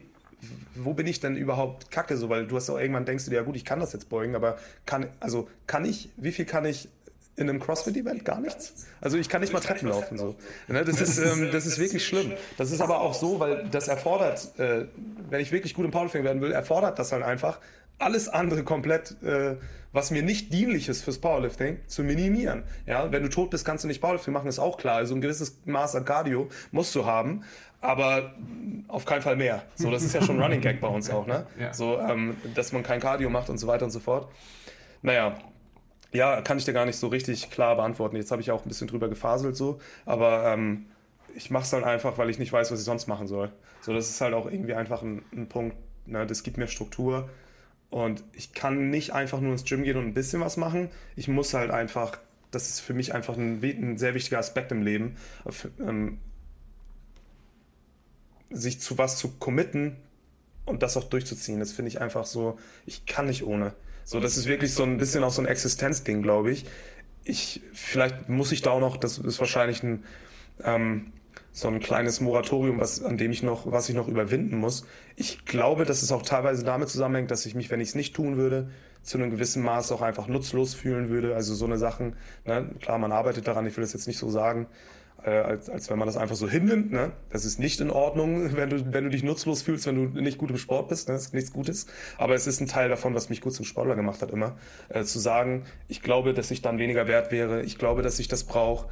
wo bin ich denn überhaupt kacke so, weil du hast auch irgendwann denkst du dir, ja gut, ich kann das jetzt beugen, aber kann, also kann ich, wie viel kann ich in einem CrossFit-Event gar nichts. Also ich kann nicht mal Treppen laufen. So. Ne, das, ist, ähm, das ist wirklich schlimm. Das ist aber auch so, weil das erfordert, äh, wenn ich wirklich gut im Powerlifting werden will, erfordert das halt einfach, alles andere komplett, äh, was mir nicht dienlich ist fürs Powerlifting, zu minimieren. Ja, wenn du tot bist, kannst du nicht Powerlifting machen, ist auch klar. Also ein gewisses Maß an Cardio musst du haben, aber auf keinen Fall mehr. So, das ist ja schon Running Gag bei uns auch, ne? Ja. So, ähm, dass man kein Cardio macht und so weiter und so fort. Naja, ja, kann ich dir gar nicht so richtig klar beantworten. Jetzt habe ich auch ein bisschen drüber gefaselt so, aber ähm, ich mache es dann einfach, weil ich nicht weiß, was ich sonst machen soll. So, das ist halt auch irgendwie einfach ein, ein Punkt, ne? das gibt mir Struktur und ich kann nicht einfach nur ins Gym gehen und ein bisschen was machen. Ich muss halt einfach, das ist für mich einfach ein, ein sehr wichtiger Aspekt im Leben, ähm, sich zu was zu committen und das auch durchzuziehen. Das finde ich einfach so, ich kann nicht ohne. So, das ist wirklich so ein bisschen auch so ein Existenzding, glaube ich. Ich, vielleicht muss ich da auch noch, das ist wahrscheinlich ein, ähm, so ein kleines Moratorium, was, an dem ich noch, was ich noch überwinden muss. Ich glaube, dass es auch teilweise damit zusammenhängt, dass ich mich, wenn ich es nicht tun würde, zu einem gewissen Maß auch einfach nutzlos fühlen würde. Also so eine Sachen, ne? klar, man arbeitet daran, ich will das jetzt nicht so sagen, äh, als, als wenn man das einfach so hinnimmt. Ne? Das ist nicht in Ordnung, [laughs] wenn du, wenn du dich nutzlos fühlst, wenn du nicht gut im Sport bist. Ne? Das ist nichts Gutes. Aber es ist ein Teil davon, was mich gut zum Sportler gemacht hat, immer. Äh, zu sagen, ich glaube, dass ich dann weniger wert wäre. Ich glaube, dass ich das brauche.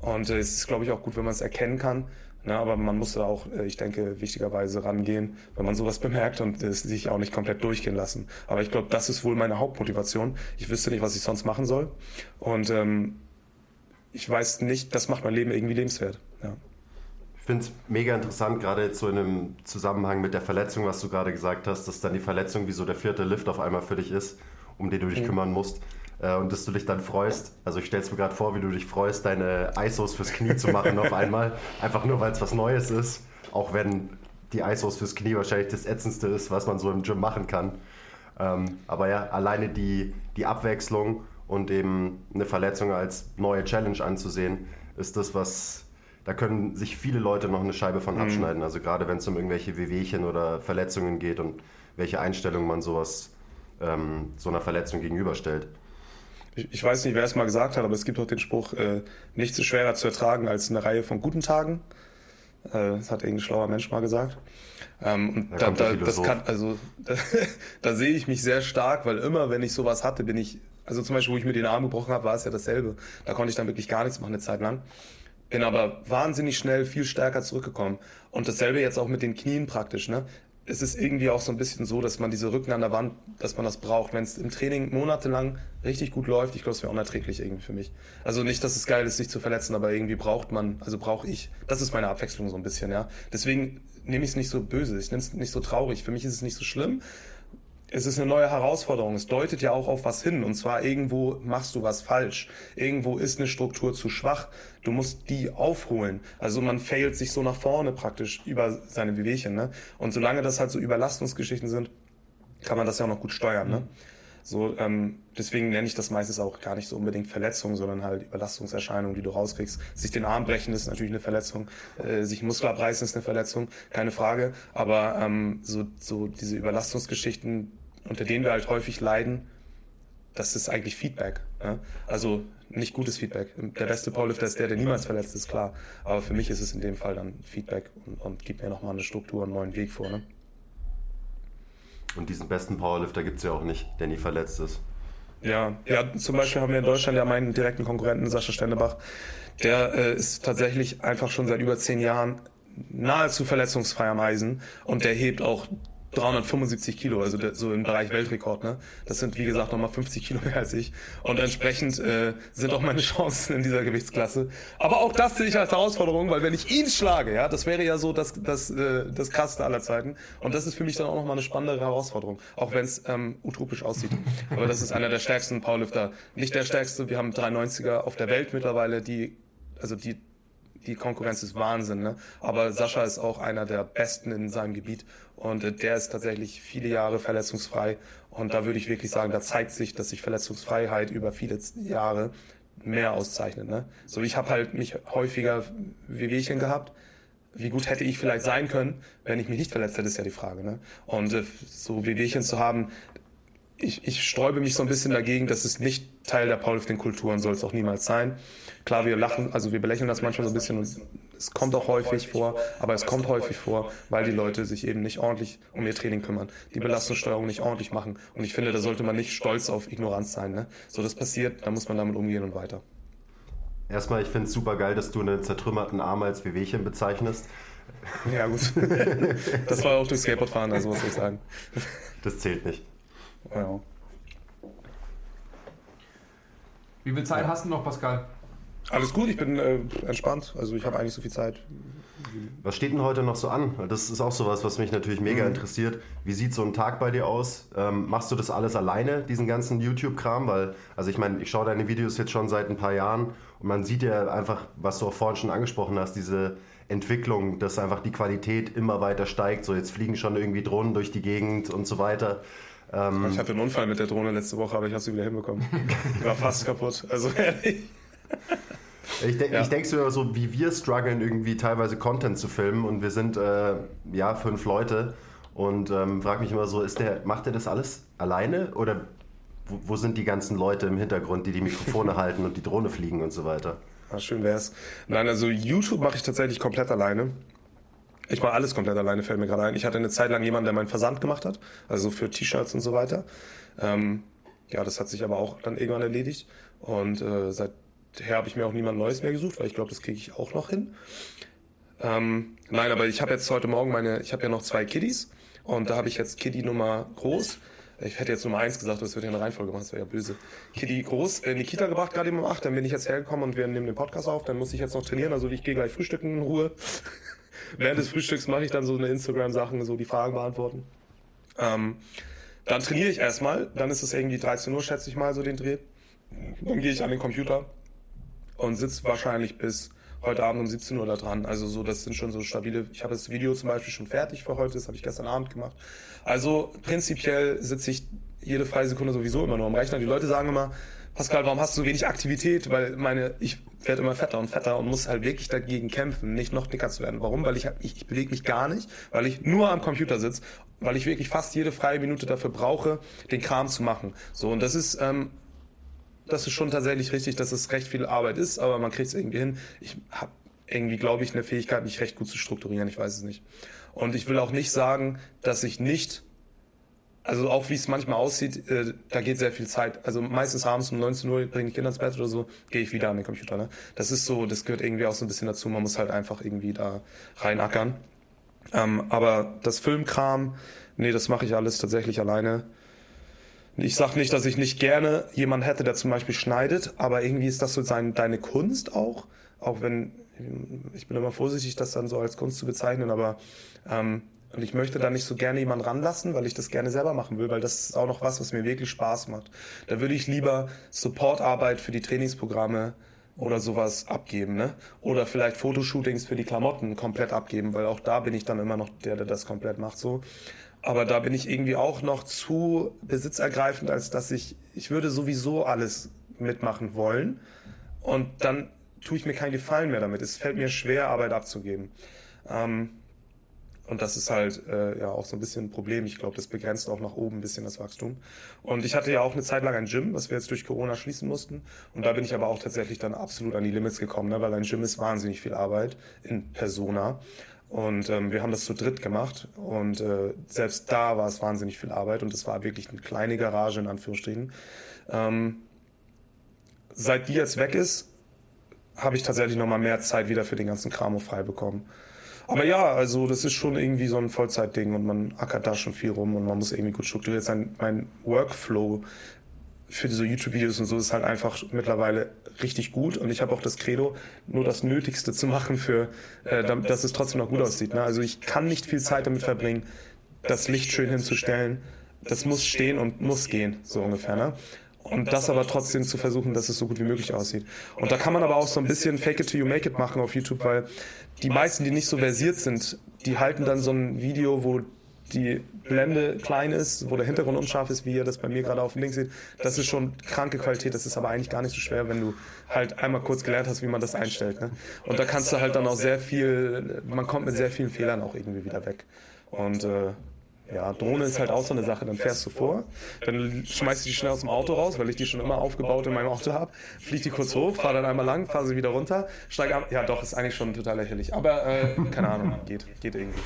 Und äh, es ist, glaube ich, auch gut, wenn man es erkennen kann. Ne? Aber man muss da auch, äh, ich denke, wichtigerweise rangehen, wenn man sowas [laughs] bemerkt und es sich auch nicht komplett durchgehen lassen. Aber ich glaube, das ist wohl meine Hauptmotivation. Ich wüsste nicht, was ich sonst machen soll. Und ähm, ich weiß nicht, das macht mein Leben irgendwie lebenswert. Ja.
Ich finde es mega interessant, gerade jetzt so in einem Zusammenhang mit der Verletzung, was du gerade gesagt hast, dass dann die Verletzung wie so der vierte Lift auf einmal für dich ist, um den du dich mhm. kümmern musst. Äh, und dass du dich dann freust. Also ich stelle es mir gerade vor, wie du dich freust, deine ISOs fürs Knie zu machen auf einmal. [laughs] Einfach nur, weil es was Neues ist. Auch wenn die Eiswurst fürs Knie wahrscheinlich das ätzendste ist, was man so im Gym machen kann. Ähm, aber ja, alleine die, die Abwechslung und eben eine Verletzung als neue Challenge anzusehen, ist das, was da können sich viele Leute noch eine Scheibe von mhm. abschneiden. Also gerade wenn es um irgendwelche Wehwehchen oder Verletzungen geht und welche Einstellung man sowas ähm, so einer Verletzung gegenüberstellt.
Ich, ich, weiß nicht, wer es mal gesagt hat, aber es gibt auch den Spruch, äh, nichts ist schwerer zu ertragen als eine Reihe von guten Tagen. Äh, das hat irgendein schlauer Mensch mal gesagt. Ähm, und da, da, das kann, also da, [laughs] da sehe ich mich sehr stark, weil immer, wenn ich sowas hatte, bin ich, also zum Beispiel, wo ich mir den Arm gebrochen habe, war es ja dasselbe. Da konnte ich dann wirklich gar nichts machen eine Zeit lang. Bin aber wahnsinnig schnell viel stärker zurückgekommen. Und dasselbe jetzt auch mit den Knien praktisch. Ne? es ist irgendwie auch so ein bisschen so, dass man diese Rücken an der Wand, dass man das braucht. Wenn es im Training monatelang richtig gut läuft, ich glaube, es wäre unerträglich irgendwie für mich. Also nicht, dass es geil ist, sich zu verletzen, aber irgendwie braucht man, also brauche ich, das ist meine Abwechslung so ein bisschen, ja. Deswegen nehme ich es nicht so böse, ich nehme es nicht so traurig. Für mich ist es nicht so schlimm, es ist eine neue Herausforderung. Es deutet ja auch auf was hin. Und zwar irgendwo machst du was falsch. Irgendwo ist eine Struktur zu schwach. Du musst die aufholen. Also man failt sich so nach vorne praktisch über seine Wehwehchen. Ne? Und solange das halt so Überlastungsgeschichten sind, kann man das ja auch noch gut steuern. Ne? So, ähm, deswegen nenne ich das meistens auch gar nicht so unbedingt Verletzung, sondern halt Überlastungserscheinungen, die du rauskriegst. Sich den Arm brechen ist natürlich eine Verletzung, äh, sich Muskel abreißen ist eine Verletzung, keine Frage. Aber ähm, so, so diese Überlastungsgeschichten, unter denen wir halt häufig leiden, das ist eigentlich Feedback. Ja? Also nicht gutes Feedback. Der beste Powerlifter ist der, der niemals verletzt ist, klar. Aber für mich ist es in dem Fall dann Feedback und, und gibt mir nochmal eine Struktur, einen neuen Weg vor. Ne?
Und diesen besten Powerlifter gibt es ja auch nicht, der nie verletzt ist.
Ja, ja, zum Beispiel haben wir in Deutschland ja meinen direkten Konkurrenten Sascha Stendebach. Der äh, ist tatsächlich einfach schon seit über zehn Jahren nahezu verletzungsfrei am Eisen und der hebt auch 375 Kilo, also so im Bereich Weltrekord. Ne? Das sind wie gesagt nochmal 50 Kilo mehr als ich. Und entsprechend äh, sind auch meine Chancen in dieser Gewichtsklasse. Aber auch das sehe ich als Herausforderung, weil wenn ich ihn schlage, ja, das wäre ja so das, das, äh, das krasseste aller Zeiten. Und das ist für mich dann auch nochmal eine spannendere Herausforderung, auch wenn es ähm, utopisch aussieht. Aber das ist einer der stärksten Powerlifter. Nicht der stärkste, wir haben 390er auf der Welt mittlerweile, die, also die die Konkurrenz ist Wahnsinn. Ne? Aber Sascha ist auch einer der Besten in seinem Gebiet und äh, der ist tatsächlich viele Jahre verletzungsfrei. Und da würde ich wirklich sagen, da zeigt sich, dass sich Verletzungsfreiheit über viele Jahre mehr auszeichnet. Ne? So, ich habe halt mich häufiger Wehwehchen gehabt. Wie gut hätte ich vielleicht sein können, wenn ich mich nicht verletzt hätte, ist ja die Frage. Ne? Und äh, so Wehwehchen zu haben, ich, ich sträube mich so ein bisschen dagegen, dass es nicht Teil der Powerlifting-Kultur und soll es auch niemals sein. Klar, wir lachen, also wir belächeln das manchmal so ein bisschen und es kommt auch häufig vor, aber es kommt häufig vor, weil die Leute sich eben nicht ordentlich um ihr Training kümmern, die Belastungssteuerung nicht ordentlich machen. Und ich finde, da sollte man nicht stolz auf Ignoranz sein. Ne? So, das passiert, da muss man damit umgehen und weiter.
Erstmal, ich finde es super geil, dass du einen zertrümmerten Arm als Wehwehchen bezeichnest.
Ja, gut. [laughs] Das war auch durch Skateboardfahren, also was soll ich sagen.
Das zählt nicht. Ja.
Wie viel Zeit hast du noch, Pascal?
Alles gut, ich bin äh, entspannt. Also ich habe eigentlich so viel Zeit.
Was steht denn heute noch so an? Das ist auch sowas, was mich natürlich mega mhm. interessiert. Wie sieht so ein Tag bei dir aus? Ähm, machst du das alles alleine, diesen ganzen YouTube-Kram? Weil, also ich meine, ich schaue deine Videos jetzt schon seit ein paar Jahren und man sieht ja einfach, was du auch vorhin schon angesprochen hast, diese Entwicklung, dass einfach die Qualität immer weiter steigt. So jetzt fliegen schon irgendwie Drohnen durch die Gegend und so weiter.
Ähm, ich hatte einen Unfall mit der Drohne letzte Woche, aber ich habe sie wieder hinbekommen. [laughs] Die war fast kaputt. Also ehrlich.
Ich, de ja. ich denke so, so, wie wir strugglen, irgendwie teilweise Content zu filmen und wir sind äh, ja fünf Leute und ähm, frage mich immer so, ist der, macht er das alles alleine oder wo, wo sind die ganzen Leute im Hintergrund, die die Mikrofone [laughs] halten und die Drohne fliegen und so weiter?
Ah, schön wär's. Nein, also YouTube mache ich tatsächlich komplett alleine. Ich mache alles komplett alleine, fällt mir gerade ein. Ich hatte eine Zeit lang jemanden, der meinen Versand gemacht hat, also für T-Shirts und so weiter. Ähm, ja, das hat sich aber auch dann irgendwann erledigt. Und äh, seither habe ich mir auch niemand Neues mehr gesucht, weil ich glaube, das kriege ich auch noch hin. Ähm, nein, aber ich habe jetzt heute Morgen meine, ich habe ja noch zwei Kiddies und da habe ich jetzt Kiddie Nummer groß. Ich hätte jetzt Nummer eins gesagt, das wird ja eine Reihenfolge machen, das wäre ja böse. Kiddie groß in die Kita gebracht, gerade um acht, dann bin ich jetzt hergekommen und wir nehmen den Podcast auf, dann muss ich jetzt noch trainieren, also ich gehe gleich frühstücken in Ruhe. [laughs] während des Frühstücks mache ich dann so eine Instagram-Sachen, so die Fragen beantworten. Ähm, dann trainiere ich erstmal, dann ist es irgendwie 13 Uhr, schätze ich mal, so den Dreh. Dann gehe ich an den Computer und sitze wahrscheinlich bis heute Abend um 17 Uhr da dran. Also so, das sind schon so stabile. Ich habe das Video zum Beispiel schon fertig für heute, das habe ich gestern Abend gemacht. Also prinzipiell sitze ich jede freie Sekunde sowieso immer nur am Rechner. Die Leute sagen immer, Pascal, warum hast du so wenig Aktivität? Weil meine, ich werde immer fetter und fetter und muss halt wirklich dagegen kämpfen, nicht noch dicker zu werden. Warum? Weil ich, ich, ich bewege mich gar nicht, weil ich nur am Computer sitze, weil ich wirklich fast jede freie Minute dafür brauche, den Kram zu machen. So, und das ist, ähm, das ist schon tatsächlich richtig, dass es recht viel Arbeit ist, aber man kriegt es irgendwie hin. Ich habe irgendwie, glaube ich, eine Fähigkeit, mich recht gut zu strukturieren. Ich weiß es nicht. Und ich will auch nicht sagen, dass ich nicht also auch wie es manchmal aussieht, äh, da geht sehr viel Zeit. Also meistens abends um 19 Uhr bringe ich Kinder ins Bett oder so, gehe ich wieder an den Computer. Ne? Das ist so, das gehört irgendwie auch so ein bisschen dazu. Man muss halt einfach irgendwie da reinackern. Ähm, aber das Filmkram, nee, das mache ich alles tatsächlich alleine. Ich sag nicht, dass ich nicht gerne jemanden hätte, der zum Beispiel schneidet, aber irgendwie ist das so sein, deine Kunst auch. Auch wenn, ich bin immer vorsichtig, das dann so als Kunst zu bezeichnen, aber ähm, und ich möchte da nicht so gerne jemanden ranlassen, weil ich das gerne selber machen will, weil das ist auch noch was, was mir wirklich Spaß macht. Da würde ich lieber Supportarbeit für die Trainingsprogramme oder sowas abgeben, ne? Oder vielleicht Fotoshootings für die Klamotten komplett abgeben, weil auch da bin ich dann immer noch der, der das komplett macht so. Aber da bin ich irgendwie auch noch zu besitzergreifend, als dass ich, ich würde sowieso alles mitmachen wollen. Und dann tue ich mir keinen Gefallen mehr damit. Es fällt mir schwer, Arbeit abzugeben. Ähm, und das ist halt äh, ja auch so ein bisschen ein Problem. Ich glaube, das begrenzt auch nach oben ein bisschen das Wachstum. Und ich hatte ja auch eine Zeit lang ein Gym, was wir jetzt durch Corona schließen mussten. Und da bin ich aber auch tatsächlich dann absolut an die Limits gekommen, ne? weil ein Gym ist wahnsinnig viel Arbeit in Persona. Und ähm, wir haben das zu dritt gemacht. Und äh, selbst da war es wahnsinnig viel Arbeit. Und es war wirklich eine kleine Garage in Anführungsstrichen. Ähm, seit die jetzt weg ist, habe ich tatsächlich nochmal mehr Zeit wieder für den ganzen Kram frei bekommen. Aber ja, also das ist schon irgendwie so ein Vollzeitding und man ackert da schon viel rum und man muss irgendwie gut strukturiert sein. Mein Workflow für diese YouTube-Videos und so ist halt einfach mittlerweile richtig gut und ich habe auch das Credo, nur das Nötigste zu machen für, äh, dass es trotzdem noch gut aussieht. Ne? Also ich kann nicht viel Zeit damit verbringen, das Licht schön hinzustellen. Das muss stehen und muss gehen, so ungefähr. Ne? Und das aber trotzdem zu versuchen, dass es so gut wie möglich aussieht. Und da kann man aber auch so ein bisschen Fake it till you make it machen auf YouTube, weil die meisten, die nicht so versiert sind, die halten dann so ein Video, wo die Blende klein ist, wo der Hintergrund unscharf ist, wie ihr das bei mir gerade auf dem Link seht. Das ist schon kranke Qualität. Das ist aber eigentlich gar nicht so schwer, wenn du halt einmal kurz gelernt hast, wie man das einstellt. Ne? Und da kannst du halt dann auch sehr viel, man kommt mit sehr vielen Fehlern auch irgendwie wieder weg. Und äh, ja, Drohne ist halt auch so eine Sache. Dann fährst du vor, dann schmeißt du die schnell aus dem Auto raus, weil ich die schon immer aufgebaut in meinem Auto habe. Flieg die kurz hoch, fahr dann einmal lang, fahr sie wieder runter, steig ab. Ja, doch, ist eigentlich schon total lächerlich. Aber äh, keine Ahnung, geht, geht irgendwie.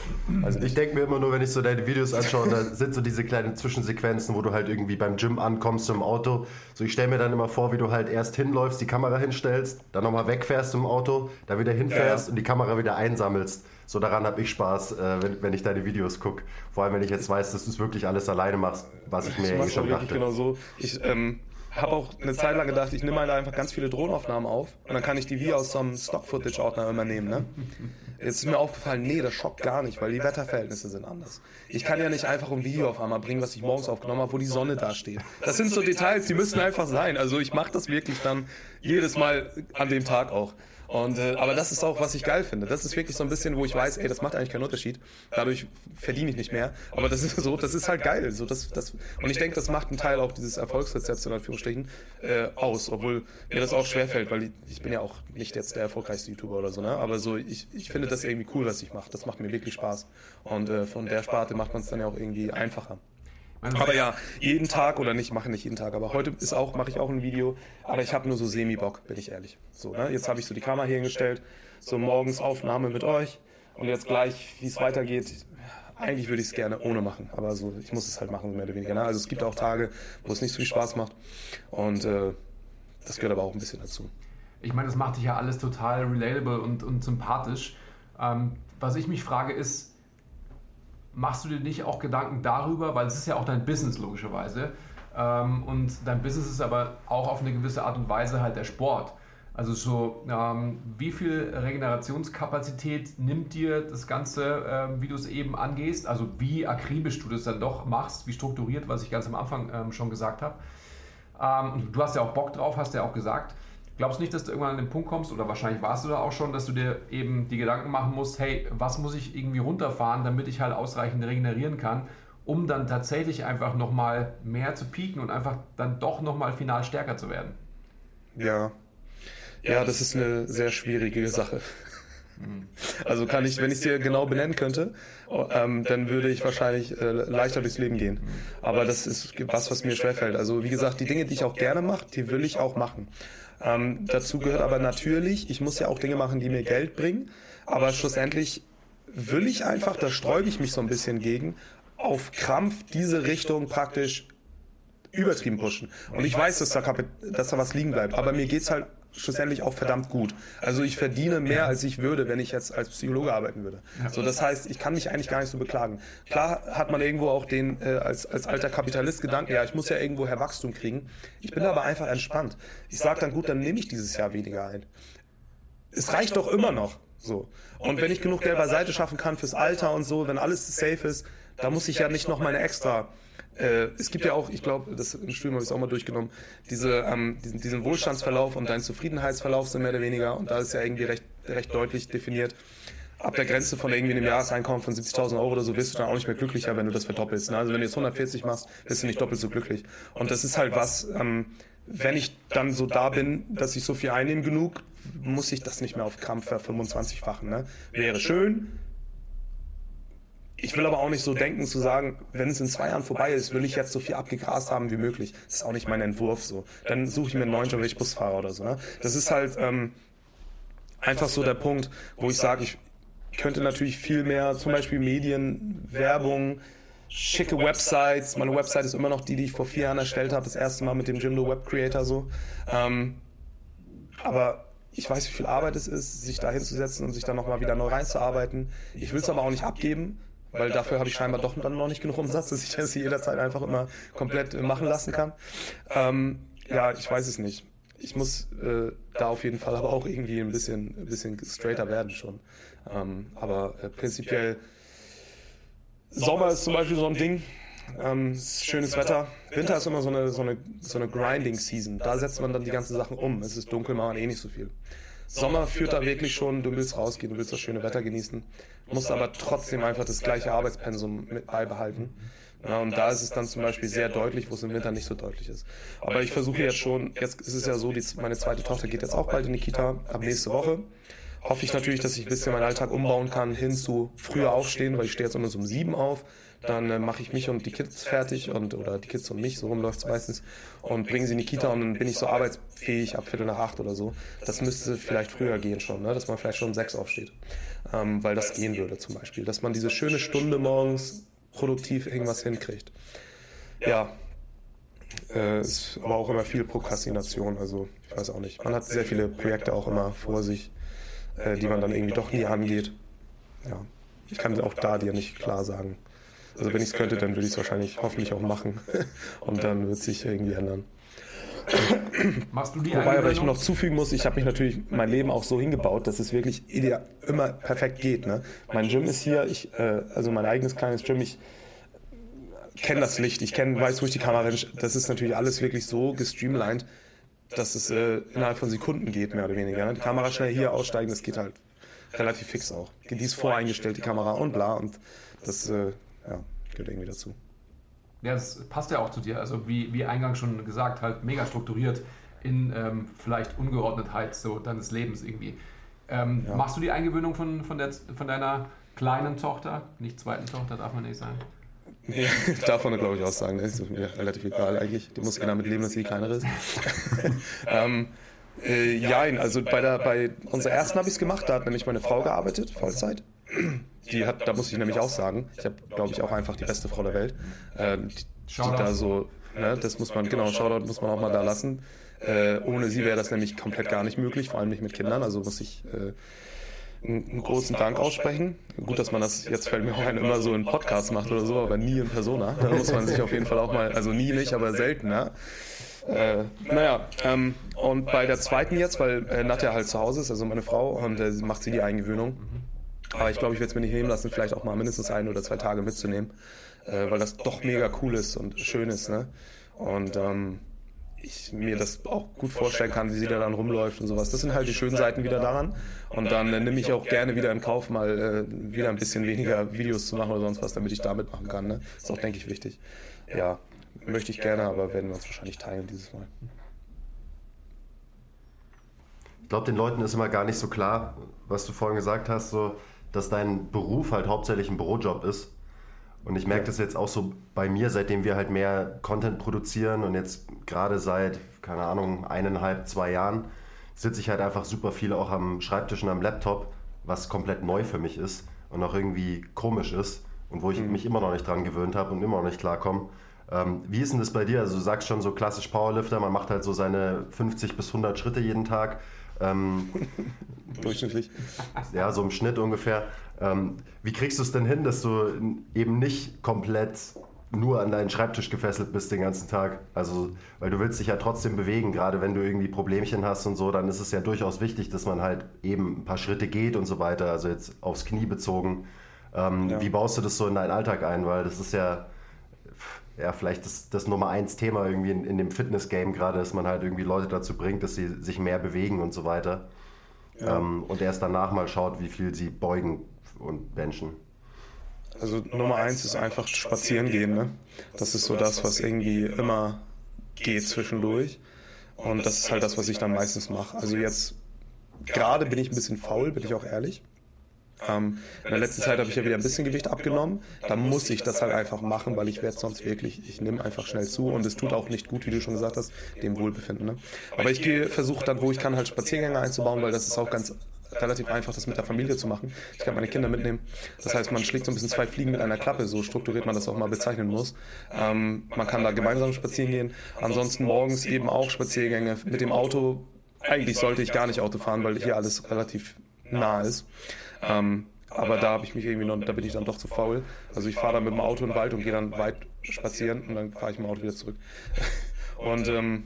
Also ich denke mir immer nur, wenn ich so deine Videos anschaue, da sind so diese kleinen Zwischensequenzen, wo du halt irgendwie beim Gym ankommst im Auto. So, ich stelle mir dann immer vor, wie du halt erst hinläufst, die Kamera hinstellst, dann nochmal wegfährst im Auto, da wieder hinfährst ja. und die Kamera wieder einsammelst. So daran habe ich Spaß, äh, wenn, wenn ich deine Videos gucke. Vor allem, wenn ich jetzt weiß, dass du es wirklich alles alleine machst, was ich mir eh schon dachte.
Genau so. Ich ähm, habe auch eine Zeit lang gedacht, ich nehme halt einfach ganz viele Drohnenaufnahmen auf und dann kann ich die wie aus so einem Stock-Footage-Ordner immer nehmen. Ne? Jetzt ist mir aufgefallen, nee, das schockt gar nicht, weil die Wetterverhältnisse sind anders. Ich kann ja nicht einfach ein Video auf einmal bringen, was ich morgens aufgenommen habe, wo die Sonne da steht. Das sind so Details, die müssen einfach sein. Also ich mache das wirklich dann jedes Mal an dem Tag auch. Und, äh, aber das ist auch, was ich geil finde. Das ist wirklich so ein bisschen, wo ich weiß, ey, das macht eigentlich keinen Unterschied. Dadurch verdiene ich nicht mehr. Aber das ist [laughs] so, das ist halt geil. So, das, das, und ich denke, das macht einen Teil auch dieses Erfolgsrezepts in Anführungsstrichen äh, aus, obwohl mir das auch schwerfällt, weil ich, ich bin ja auch nicht jetzt der erfolgreichste YouTuber oder so, ne? Aber so, ich, ich finde das irgendwie cool, was ich mache. Das macht mir wirklich Spaß. Und äh, von der Sparte macht man es dann ja auch irgendwie einfacher. Aber ja, jeden Tag oder nicht, mache nicht jeden Tag, aber heute ist auch, mache ich auch ein Video, aber ich habe nur so Semi-Bock, bin ich ehrlich. So, ne? Jetzt habe ich so die Kamera hier hingestellt, so morgens Aufnahme mit euch und jetzt gleich, wie es weitergeht. Eigentlich würde ich es gerne ohne machen, aber so, ich muss es halt machen, mehr oder weniger. Ne? Also es gibt auch Tage, wo es nicht so viel Spaß macht und äh, das gehört aber auch ein bisschen dazu.
Ich meine, das macht dich ja alles total relatable und, und sympathisch. Ähm, was ich mich frage ist, machst du dir nicht auch Gedanken darüber, weil es ist ja auch dein Business logischerweise ähm, und dein Business ist aber auch auf eine gewisse Art und Weise halt der Sport. Also so, ähm, wie viel Regenerationskapazität nimmt dir das Ganze, äh, wie du es eben angehst? Also wie akribisch du das dann doch machst, wie strukturiert, was ich ganz am Anfang ähm, schon gesagt habe. Ähm, du hast ja auch Bock drauf, hast ja auch gesagt. Glaubst du nicht, dass du irgendwann an den Punkt kommst, oder wahrscheinlich warst du da auch schon, dass du dir eben die Gedanken machen musst, hey, was muss ich irgendwie runterfahren, damit ich halt ausreichend regenerieren kann, um dann tatsächlich einfach nochmal mehr zu pieken und einfach dann doch nochmal final stärker zu werden?
Ja. Ja, das ist eine sehr schwierige Sache. Also kann ich, wenn ich es dir genau benennen könnte, ähm, dann würde ich wahrscheinlich äh, leichter durchs Leben gehen. Aber das ist was, was mir schwerfällt. Also wie gesagt, die Dinge, die ich auch gerne mache, die will ich auch machen. Ähm, dazu gehört aber natürlich, ich muss ja auch Dinge machen, die mir Geld bringen. Aber schlussendlich will ich einfach, da sträube ich mich so ein bisschen gegen, auf Krampf diese Richtung praktisch übertrieben pushen. Und ich weiß, dass da, dass da was liegen bleibt. Aber mir geht's halt schlussendlich auch verdammt gut. Also ich verdiene mehr, als ich würde, wenn ich jetzt als Psychologe arbeiten würde. So, das heißt, ich kann mich eigentlich gar nicht so beklagen. Klar hat man irgendwo auch den äh, als, als alter Kapitalist Gedanken, ja, ich muss ja irgendwoher Wachstum kriegen. Ich bin aber einfach entspannt. Ich sage dann, gut, dann nehme ich dieses Jahr weniger ein. Es reicht doch immer noch. So. Und wenn ich genug Geld beiseite schaffen kann fürs Alter und so, wenn alles safe ist, da muss ich ja nicht noch meine extra äh, es gibt ja auch, ich glaube, das im Studium habe ich es auch mal durchgenommen, diese, ähm, diesen, diesen Wohlstandsverlauf und dein Zufriedenheitsverlauf sind mehr oder weniger, und da ist ja irgendwie recht, recht deutlich definiert, ab der Grenze von irgendwie einem Jahreseinkommen von 70.000 Euro oder so wirst du dann auch nicht mehr glücklicher, wenn du das verdoppelst. Ne? Also wenn du jetzt 140 machst, bist du nicht doppelt so glücklich. Und das ist halt was, ähm, wenn ich dann so da bin, dass ich so viel einnehme genug, muss ich das nicht mehr auf Krampf ver 25-fachen. Ne? Wäre schön, ich will aber auch nicht so denken zu sagen, wenn es in zwei Jahren vorbei ist, will ich jetzt so viel abgegrast haben wie möglich. Das ist auch nicht mein Entwurf so. Dann suche ich mir einen neuen Job, wenn ich Busfahrer oder so. Ne? Das ist halt ähm, einfach so der Punkt, wo ich sage, ich könnte natürlich viel mehr, zum Beispiel Medien, Werbung, schicke Websites. Meine Website ist immer noch die, die ich vor vier Jahren erstellt habe, das erste Mal mit dem Jimdo Web Creator so. Ähm, aber ich weiß, wie viel Arbeit es ist, sich da hinzusetzen und sich dann nochmal wieder neu reinzuarbeiten. Ich will es aber auch nicht abgeben, weil dafür habe ich scheinbar doch dann noch nicht genug Umsatz, [laughs] dass ich das jederzeit einfach immer komplett äh, machen lassen kann. Ähm, ja, ich weiß es nicht. Ich muss äh, da auf jeden Fall aber auch irgendwie ein bisschen, ein bisschen straighter werden schon. Ähm, aber äh, prinzipiell, Sommer ist zum Beispiel so ein Ding. Ähm, schönes Wetter. Winter ist immer so eine, so eine, so eine Grinding-Season. Da setzt man dann die ganzen Sachen um. Es ist dunkel, machen eh nicht so viel. Sommer führt da wirklich schon, du willst rausgehen, du willst das schöne Wetter genießen, musst aber trotzdem einfach das gleiche Arbeitspensum mit beibehalten. Ja, und da ist es dann zum Beispiel sehr deutlich, wo es im Winter nicht so deutlich ist. Aber ich versuche jetzt schon, jetzt ist es ja so, die, meine zweite Tochter geht jetzt auch bald in die Kita, ab nächste Woche. Hoffe ich natürlich, dass ich ein bisschen meinen Alltag umbauen kann, hin zu früher aufstehen, weil ich stehe jetzt immer so um sieben auf dann äh, mache ich mich und die Kids fertig und oder die Kids und mich, so rum läuft es meistens, und bringe sie in die Kita und dann bin ich so arbeitsfähig ab Viertel nach acht oder so. Das müsste vielleicht früher gehen schon, ne? dass man vielleicht schon um sechs aufsteht, ähm, weil das gehen würde zum Beispiel, dass man diese schöne Stunde morgens produktiv irgendwas hinkriegt. Ja, äh, ist aber auch immer viel Prokrastination, also ich weiß auch nicht. Man hat sehr viele Projekte auch immer vor sich, äh, die man dann irgendwie doch nie angeht. Ja, ich kann auch da dir nicht klar sagen, also wenn ich es könnte, dann würde ich es wahrscheinlich hoffentlich auch machen. [laughs] Und dann wird es sich irgendwie ändern.
Machst du die
Wobei aber ich noch zufügen muss, ich habe mich natürlich mein Leben auch so hingebaut, dass es wirklich ideal, immer perfekt geht. Ne? Mein Gym ist hier, ich, äh, also mein eigenes kleines Gym, ich kenne das Licht, ich kenn, weiß, wo ich die Kamera Das ist natürlich alles wirklich so gestreamlined, dass es äh, innerhalb von Sekunden geht, mehr oder weniger. Ne? Die Kamera schnell hier aussteigen, das geht halt relativ fix auch. Die ist voreingestellt, die Kamera und bla. Und das äh, ja, gehört irgendwie dazu.
Ja, das passt ja auch zu dir. Also wie, wie eingangs schon gesagt, halt mega strukturiert in ähm, vielleicht Ungeordnetheit so deines Lebens irgendwie. Ähm, ja. Machst du die Eingewöhnung von, von, der, von deiner kleinen Tochter? Nicht zweiten Tochter, darf man nicht sagen.
Nee, [laughs] davon glaube ich auch sagen. Das ist mir relativ egal eigentlich. Die muss ja damit leben, dass sie kleinere ist. [laughs] ähm, äh, ja, also bei, der, bei unserer ersten habe ich es gemacht. Da hat nämlich meine Frau gearbeitet, Vollzeit. Die hat, da muss ich nämlich auch sagen, ich habe, glaube ich, auch einfach die beste Frau der Welt. Äh, die, die da so, ne, das muss man, genau, Shoutout muss man auch mal da lassen. Äh, ohne sie wäre das nämlich komplett gar nicht möglich, vor allem nicht mit Kindern. Also muss ich äh, einen großen Dank aussprechen. Gut, dass man das jetzt fällt mir auch ein, immer so in Podcasts macht oder so, aber nie in Persona. Da muss man sich auf jeden Fall auch mal, also nie nicht, aber selten, ja. Äh, naja, ähm, und bei der zweiten jetzt, weil äh, Nadja halt zu Hause ist, also meine Frau, und äh, macht sie die Eingewöhnung. Aber ich glaube, ich werde es mir nicht nehmen lassen, vielleicht auch mal mindestens ein oder zwei Tage mitzunehmen, äh, weil das doch mega cool ist und schön ist. Ne? Und ähm, ich mir das auch gut vorstellen kann, wie sie da dann rumläuft und sowas. Das sind halt die schönen Seiten wieder daran. Und dann äh, nehme ich auch gerne wieder in Kauf, mal äh, wieder ein bisschen weniger Videos zu machen oder sonst was, damit ich da mitmachen kann. Ne? Ist auch, denke ich, wichtig. Ja, möchte ich gerne, aber werden wir uns wahrscheinlich teilen dieses Mal.
Ich glaube, den Leuten ist immer gar nicht so klar, was du vorhin gesagt hast, so, dass dein Beruf halt hauptsächlich ein Bürojob ist. Und ich merke das jetzt auch so bei mir, seitdem wir halt mehr Content produzieren und jetzt gerade seit, keine Ahnung, eineinhalb, zwei Jahren sitze ich halt einfach super viel auch am Schreibtisch und am Laptop, was komplett neu für mich ist und auch irgendwie komisch ist und wo ich mhm. mich immer noch nicht dran gewöhnt habe und immer noch nicht klarkomme. Ähm, wie ist denn das bei dir? Also du sagst schon so klassisch Powerlifter, man macht halt so seine 50 bis 100 Schritte jeden Tag. Ähm, [laughs]
Durchschnittlich.
Ja, so im Schnitt ungefähr. Ähm, wie kriegst du es denn hin, dass du eben nicht komplett nur an deinen Schreibtisch gefesselt bist den ganzen Tag? Also, weil du willst dich ja trotzdem bewegen, gerade wenn du irgendwie Problemchen hast und so, dann ist es ja durchaus wichtig, dass man halt eben ein paar Schritte geht und so weiter, also jetzt aufs Knie bezogen. Ähm, ja. Wie baust du das so in deinen Alltag ein? Weil das ist ja, ja vielleicht das, das Nummer eins Thema irgendwie in, in dem Fitness-Game gerade, dass man halt irgendwie Leute dazu bringt, dass sie sich mehr bewegen und so weiter. Ja. Ähm, und erst danach mal schaut, wie viel sie beugen und benchen.
Also Nummer eins ist einfach spazieren gehen. Ne? Das ist so das, was irgendwie immer geht zwischendurch. Und das ist halt das, was ich dann meistens mache. Also jetzt gerade bin ich ein bisschen faul, bin ich auch ehrlich. Ähm, in der letzten Zeit habe ich ja wieder ein bisschen Gewicht abgenommen. Da muss ich das halt einfach machen, weil ich werde sonst wirklich, ich nehme einfach schnell zu und es tut auch nicht gut, wie du schon gesagt hast, dem Wohlbefinden. Ne? Aber ich versuche dann, wo ich kann, halt Spaziergänge einzubauen, weil das ist auch ganz relativ einfach, das mit der Familie zu machen. Ich kann meine Kinder mitnehmen. Das heißt, man schlägt so ein bisschen zwei Fliegen mit einer Klappe, so strukturiert man das auch mal bezeichnen muss. Ähm, man kann da gemeinsam spazieren gehen. Ansonsten morgens eben auch Spaziergänge mit dem Auto. Eigentlich sollte ich gar nicht Auto fahren, weil hier alles relativ nah ist. Ähm, aber da habe ich mich irgendwie noch, da bin ich dann doch zu faul. Also ich fahre dann mit dem Auto in den Wald und gehe dann weit spazieren und dann fahre ich mit dem Auto wieder zurück. [laughs] Und ähm,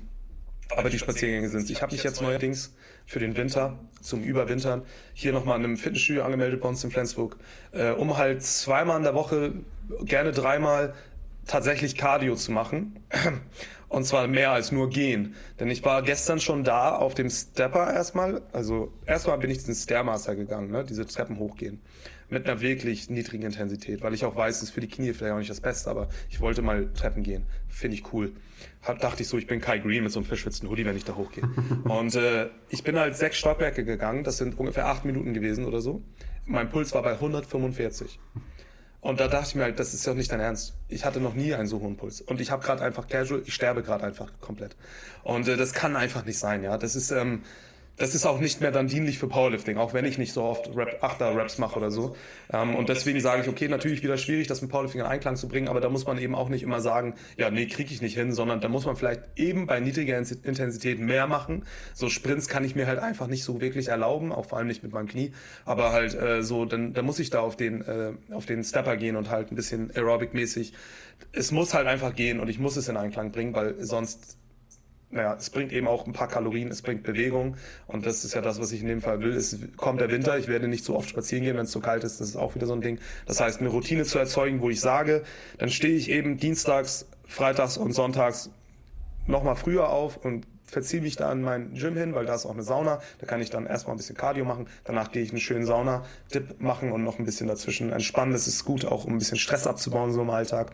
aber die Spaziergänge sind Ich habe mich jetzt neuerdings für den Winter, zum Überwintern, hier nochmal an einem Fitnessstudio angemeldet bei uns in Flensburg, äh, um halt zweimal in der Woche, gerne dreimal tatsächlich Cardio zu machen. Und zwar mehr als nur gehen. Denn ich war gestern schon da auf dem Stepper erstmal. Also erstmal bin ich diesen Stairmaster gegangen, ne? diese Treppen hochgehen. Mit einer wirklich niedrigen Intensität, weil ich auch weiß, es ist für die Knie vielleicht auch nicht das Beste, aber ich wollte mal Treppen gehen. Finde ich cool. Hab, dachte ich so, ich bin Kai Green mit so einem verschwitzten Hoodie, wenn ich da hochgehe. [laughs] Und äh, ich bin halt sechs Stockwerke gegangen, das sind ungefähr acht Minuten gewesen oder so. Mein Puls war bei 145. Und da dachte ich mir halt, das ist ja nicht dein Ernst. Ich hatte noch nie einen so hohen Puls. Und ich habe gerade einfach casual, ich sterbe gerade einfach komplett. Und äh, das kann einfach nicht sein, ja. Das ist, ähm, das ist auch nicht mehr dann dienlich für Powerlifting, auch wenn ich nicht so oft Rap, Achter-Raps mache oder so. Ähm, und deswegen sage ich, okay, natürlich wieder schwierig, das mit Powerlifting in Einklang zu bringen, aber da muss man eben auch nicht immer sagen, ja, nee, kriege ich nicht hin, sondern da muss man vielleicht eben bei niedriger Intensität mehr machen. So Sprints kann ich mir halt einfach nicht so wirklich erlauben, auch vor allem nicht mit meinem Knie. Aber halt äh, so, dann, dann muss ich da auf den, äh, auf den Stepper gehen und halt ein bisschen Aerobic-mäßig. Es muss halt einfach gehen und ich muss es in Einklang bringen, weil sonst naja, es bringt eben auch ein paar Kalorien, es bringt Bewegung und das ist ja das, was ich in dem Fall will. Es kommt der Winter, ich werde nicht so oft spazieren gehen, wenn es so kalt ist, das ist auch wieder so ein Ding. Das heißt, eine Routine zu erzeugen, wo ich sage, dann stehe ich eben dienstags, freitags und sonntags nochmal früher auf und verziehe mich da an mein Gym hin, weil da ist auch eine Sauna. Da kann ich dann erstmal ein bisschen Cardio machen. Danach gehe ich einen schönen Sauna-Dip machen und noch ein bisschen dazwischen entspannen. Das ist gut, auch um ein bisschen Stress abzubauen so im Alltag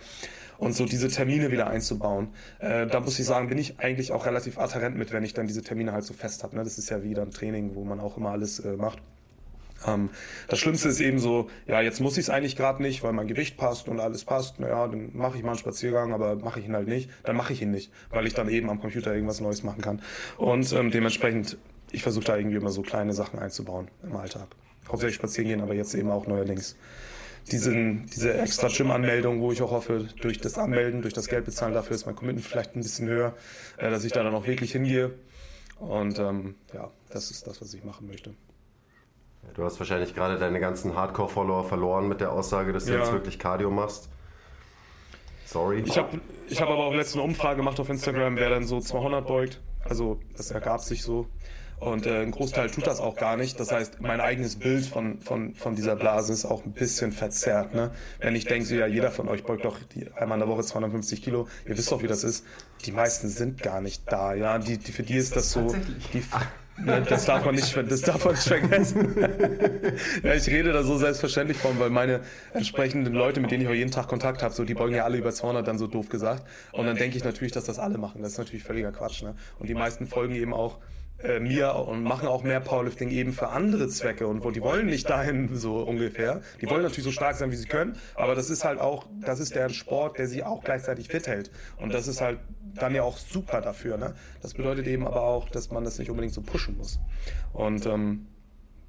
und so diese Termine wieder einzubauen. Äh, da muss ich sagen, bin ich eigentlich auch relativ adherent mit, wenn ich dann diese Termine halt so fest habe. Ne? Das ist ja wieder ein Training, wo man auch immer alles äh, macht. Ähm, das Schlimmste ist eben so, ja, jetzt muss ich es eigentlich gerade nicht, weil mein Gewicht passt und alles passt. Naja, dann mache ich mal einen Spaziergang, aber mache ich ihn halt nicht. Dann mache ich ihn nicht, weil ich dann eben am Computer irgendwas Neues machen kann. Und ähm, dementsprechend, ich versuche da irgendwie immer so kleine Sachen einzubauen im Alltag. Hauptsächlich spazieren gehen, aber jetzt eben auch neuerdings diesen, diese extra Gym-Anmeldung, wo ich auch hoffe, durch das Anmelden, durch das Geld bezahlen, dafür ist mein Commitment vielleicht ein bisschen höher, äh, dass ich da dann auch wirklich hingehe. Und ähm, ja, das ist das, was ich machen möchte.
Du hast wahrscheinlich gerade deine ganzen Hardcore-Follower verloren mit der Aussage, dass du ja. jetzt wirklich Cardio machst. Sorry.
Ich habe ich hab aber auch letzte eine Umfrage gemacht auf Instagram, wer dann so 200 beugt. Also das ergab sich so. Und äh, ein Großteil tut das auch gar nicht. Das heißt, mein eigenes Bild von, von, von dieser Blase ist auch ein bisschen verzerrt. Ne? Wenn ich denke, so, ja, jeder von euch beugt doch die, einmal in der Woche 250 Kilo, ihr wisst doch, wie das ist. Die meisten sind gar nicht da. Ja? Die, die, für die ist das so. Die, das, darf man nicht, das darf man nicht vergessen. [laughs] ja, ich rede da so selbstverständlich von, weil meine entsprechenden Leute, mit denen ich auch jeden Tag Kontakt habe, so, die beugen ja alle über 200, dann so doof gesagt. Und dann denke ich natürlich, dass das alle machen. Das ist natürlich völliger Quatsch. Ne? Und die meisten folgen eben auch äh, mir und machen auch mehr Powerlifting eben für andere Zwecke und die wollen nicht dahin so ungefähr. Die wollen natürlich so stark sein, wie sie können, aber das ist halt auch, das ist der Sport, der sie auch gleichzeitig fit hält und das ist halt dann ja auch super dafür. Ne? Das bedeutet eben aber auch, dass man das nicht unbedingt so pushen muss. Und ähm,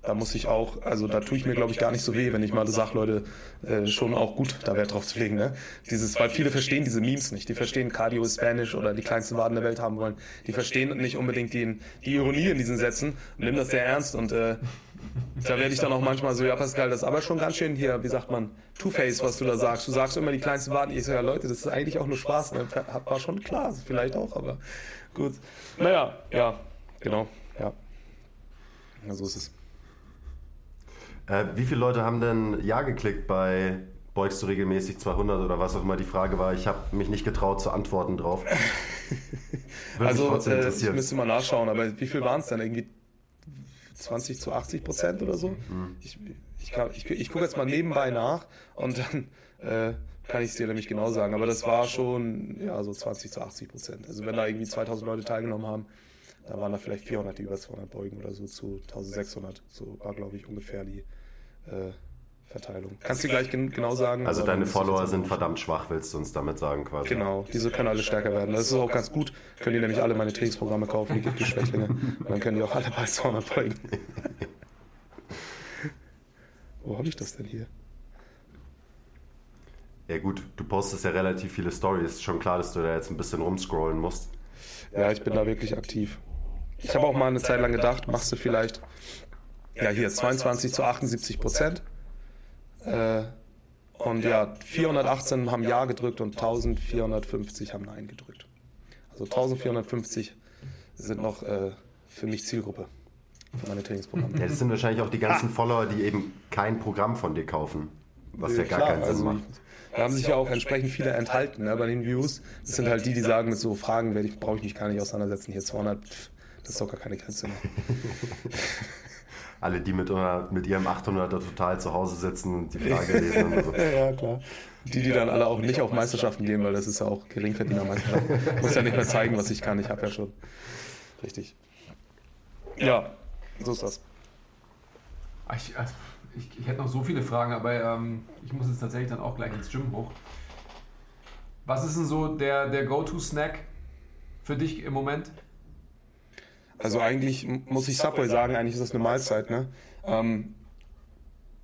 da muss ich auch, also da tue ich mir, glaube ich, gar nicht so weh, wenn ich mal sage, Leute, äh, schon auch gut da Wert drauf zu legen. Ne? Dieses, weil viele verstehen diese Memes nicht. Die verstehen Cardio ist Spanish oder die kleinsten Waden der Welt haben wollen. Die verstehen nicht unbedingt die, die Ironie in diesen Sätzen und nehmen das sehr ernst. Und äh, da werde ich dann auch manchmal so, ja Pascal, das ist aber schon ganz schön hier, wie sagt man, Two-Face, was du da sagst. Du sagst immer die kleinsten Waden. Ich so, ja Leute, das ist eigentlich auch nur Spaß. Ne? War schon klar, vielleicht auch, aber gut. Naja, ja, genau. Ja, so ist es.
Äh, wie viele Leute haben denn Ja geklickt bei Beugst du regelmäßig 200 oder was auch immer die Frage war? Ich habe mich nicht getraut zu antworten drauf. [laughs]
also, äh, ich müsste mal nachschauen, aber wie viel waren es dann? Irgendwie 20 zu 80 Prozent oder so? Mhm. Ich, ich, ich, ich gucke jetzt mal nebenbei nach und dann äh, kann ich es dir nämlich genau sagen. Aber das war schon ja, so 20 zu 80 Prozent. Also, wenn da irgendwie 2000 Leute teilgenommen haben, da waren da vielleicht 400, die über 200 beugen oder so zu 1600. So war, glaube ich, ungefähr die äh, Verteilung. Kannst du gleich gen genau sagen?
Also deine Follower sind verdammt schwach, willst du uns damit sagen quasi?
Genau, diese können alle stärker werden. Das ist auch ganz gut. Können die nämlich alle meine Trainingsprogramme kaufen, die gibt die Schwächlinge. Und dann können die auch alle bei 200 folgen. [laughs] Wo habe ich das denn hier?
Ja gut, du postest ja relativ viele Stories. Schon klar, dass du da jetzt ein bisschen rumscrollen musst.
Ja, ich bin da wirklich aktiv. Ich habe auch mal eine Zeit lang gedacht, machst du vielleicht ja, hier 22 zu 78 Prozent. Äh, und ja, 418 haben Ja gedrückt und 1450 haben Nein gedrückt. Also 1450 sind noch äh, für mich Zielgruppe für meine Trainingsprogramme.
Ja, das sind wahrscheinlich auch die ganzen Follower, die eben kein Programm von dir kaufen. Was ja, ja gar klar, keinen Sinn also macht.
Da haben sich ja auch entsprechend viele enthalten ne, bei den Views. Das sind halt die, die sagen, mit so Fragen brauche ich mich gar nicht auseinandersetzen. Hier 200, das ist doch gar keine Grenze mehr. [laughs]
alle, die mit, mit ihrem 800er total zu Hause sitzen und die Frage lesen. Und so. [laughs]
ja, klar. Die, die dann alle auch nicht auf Meisterschaften gehen, weil das ist ja auch Geringverdienermeisterschaft. [laughs] Muss ja nicht mehr zeigen, was ich kann. Ich habe ja schon. Richtig. Ja, so ist das.
Ich, also, ich, ich, hätte noch so viele Fragen, aber ähm, ich muss jetzt tatsächlich dann auch gleich ins Gym hoch. Was ist denn so der, der Go-To-Snack für dich im Moment?
Also eigentlich muss ich Subway sagen, eigentlich ist das eine Mahlzeit. Ne? Ähm,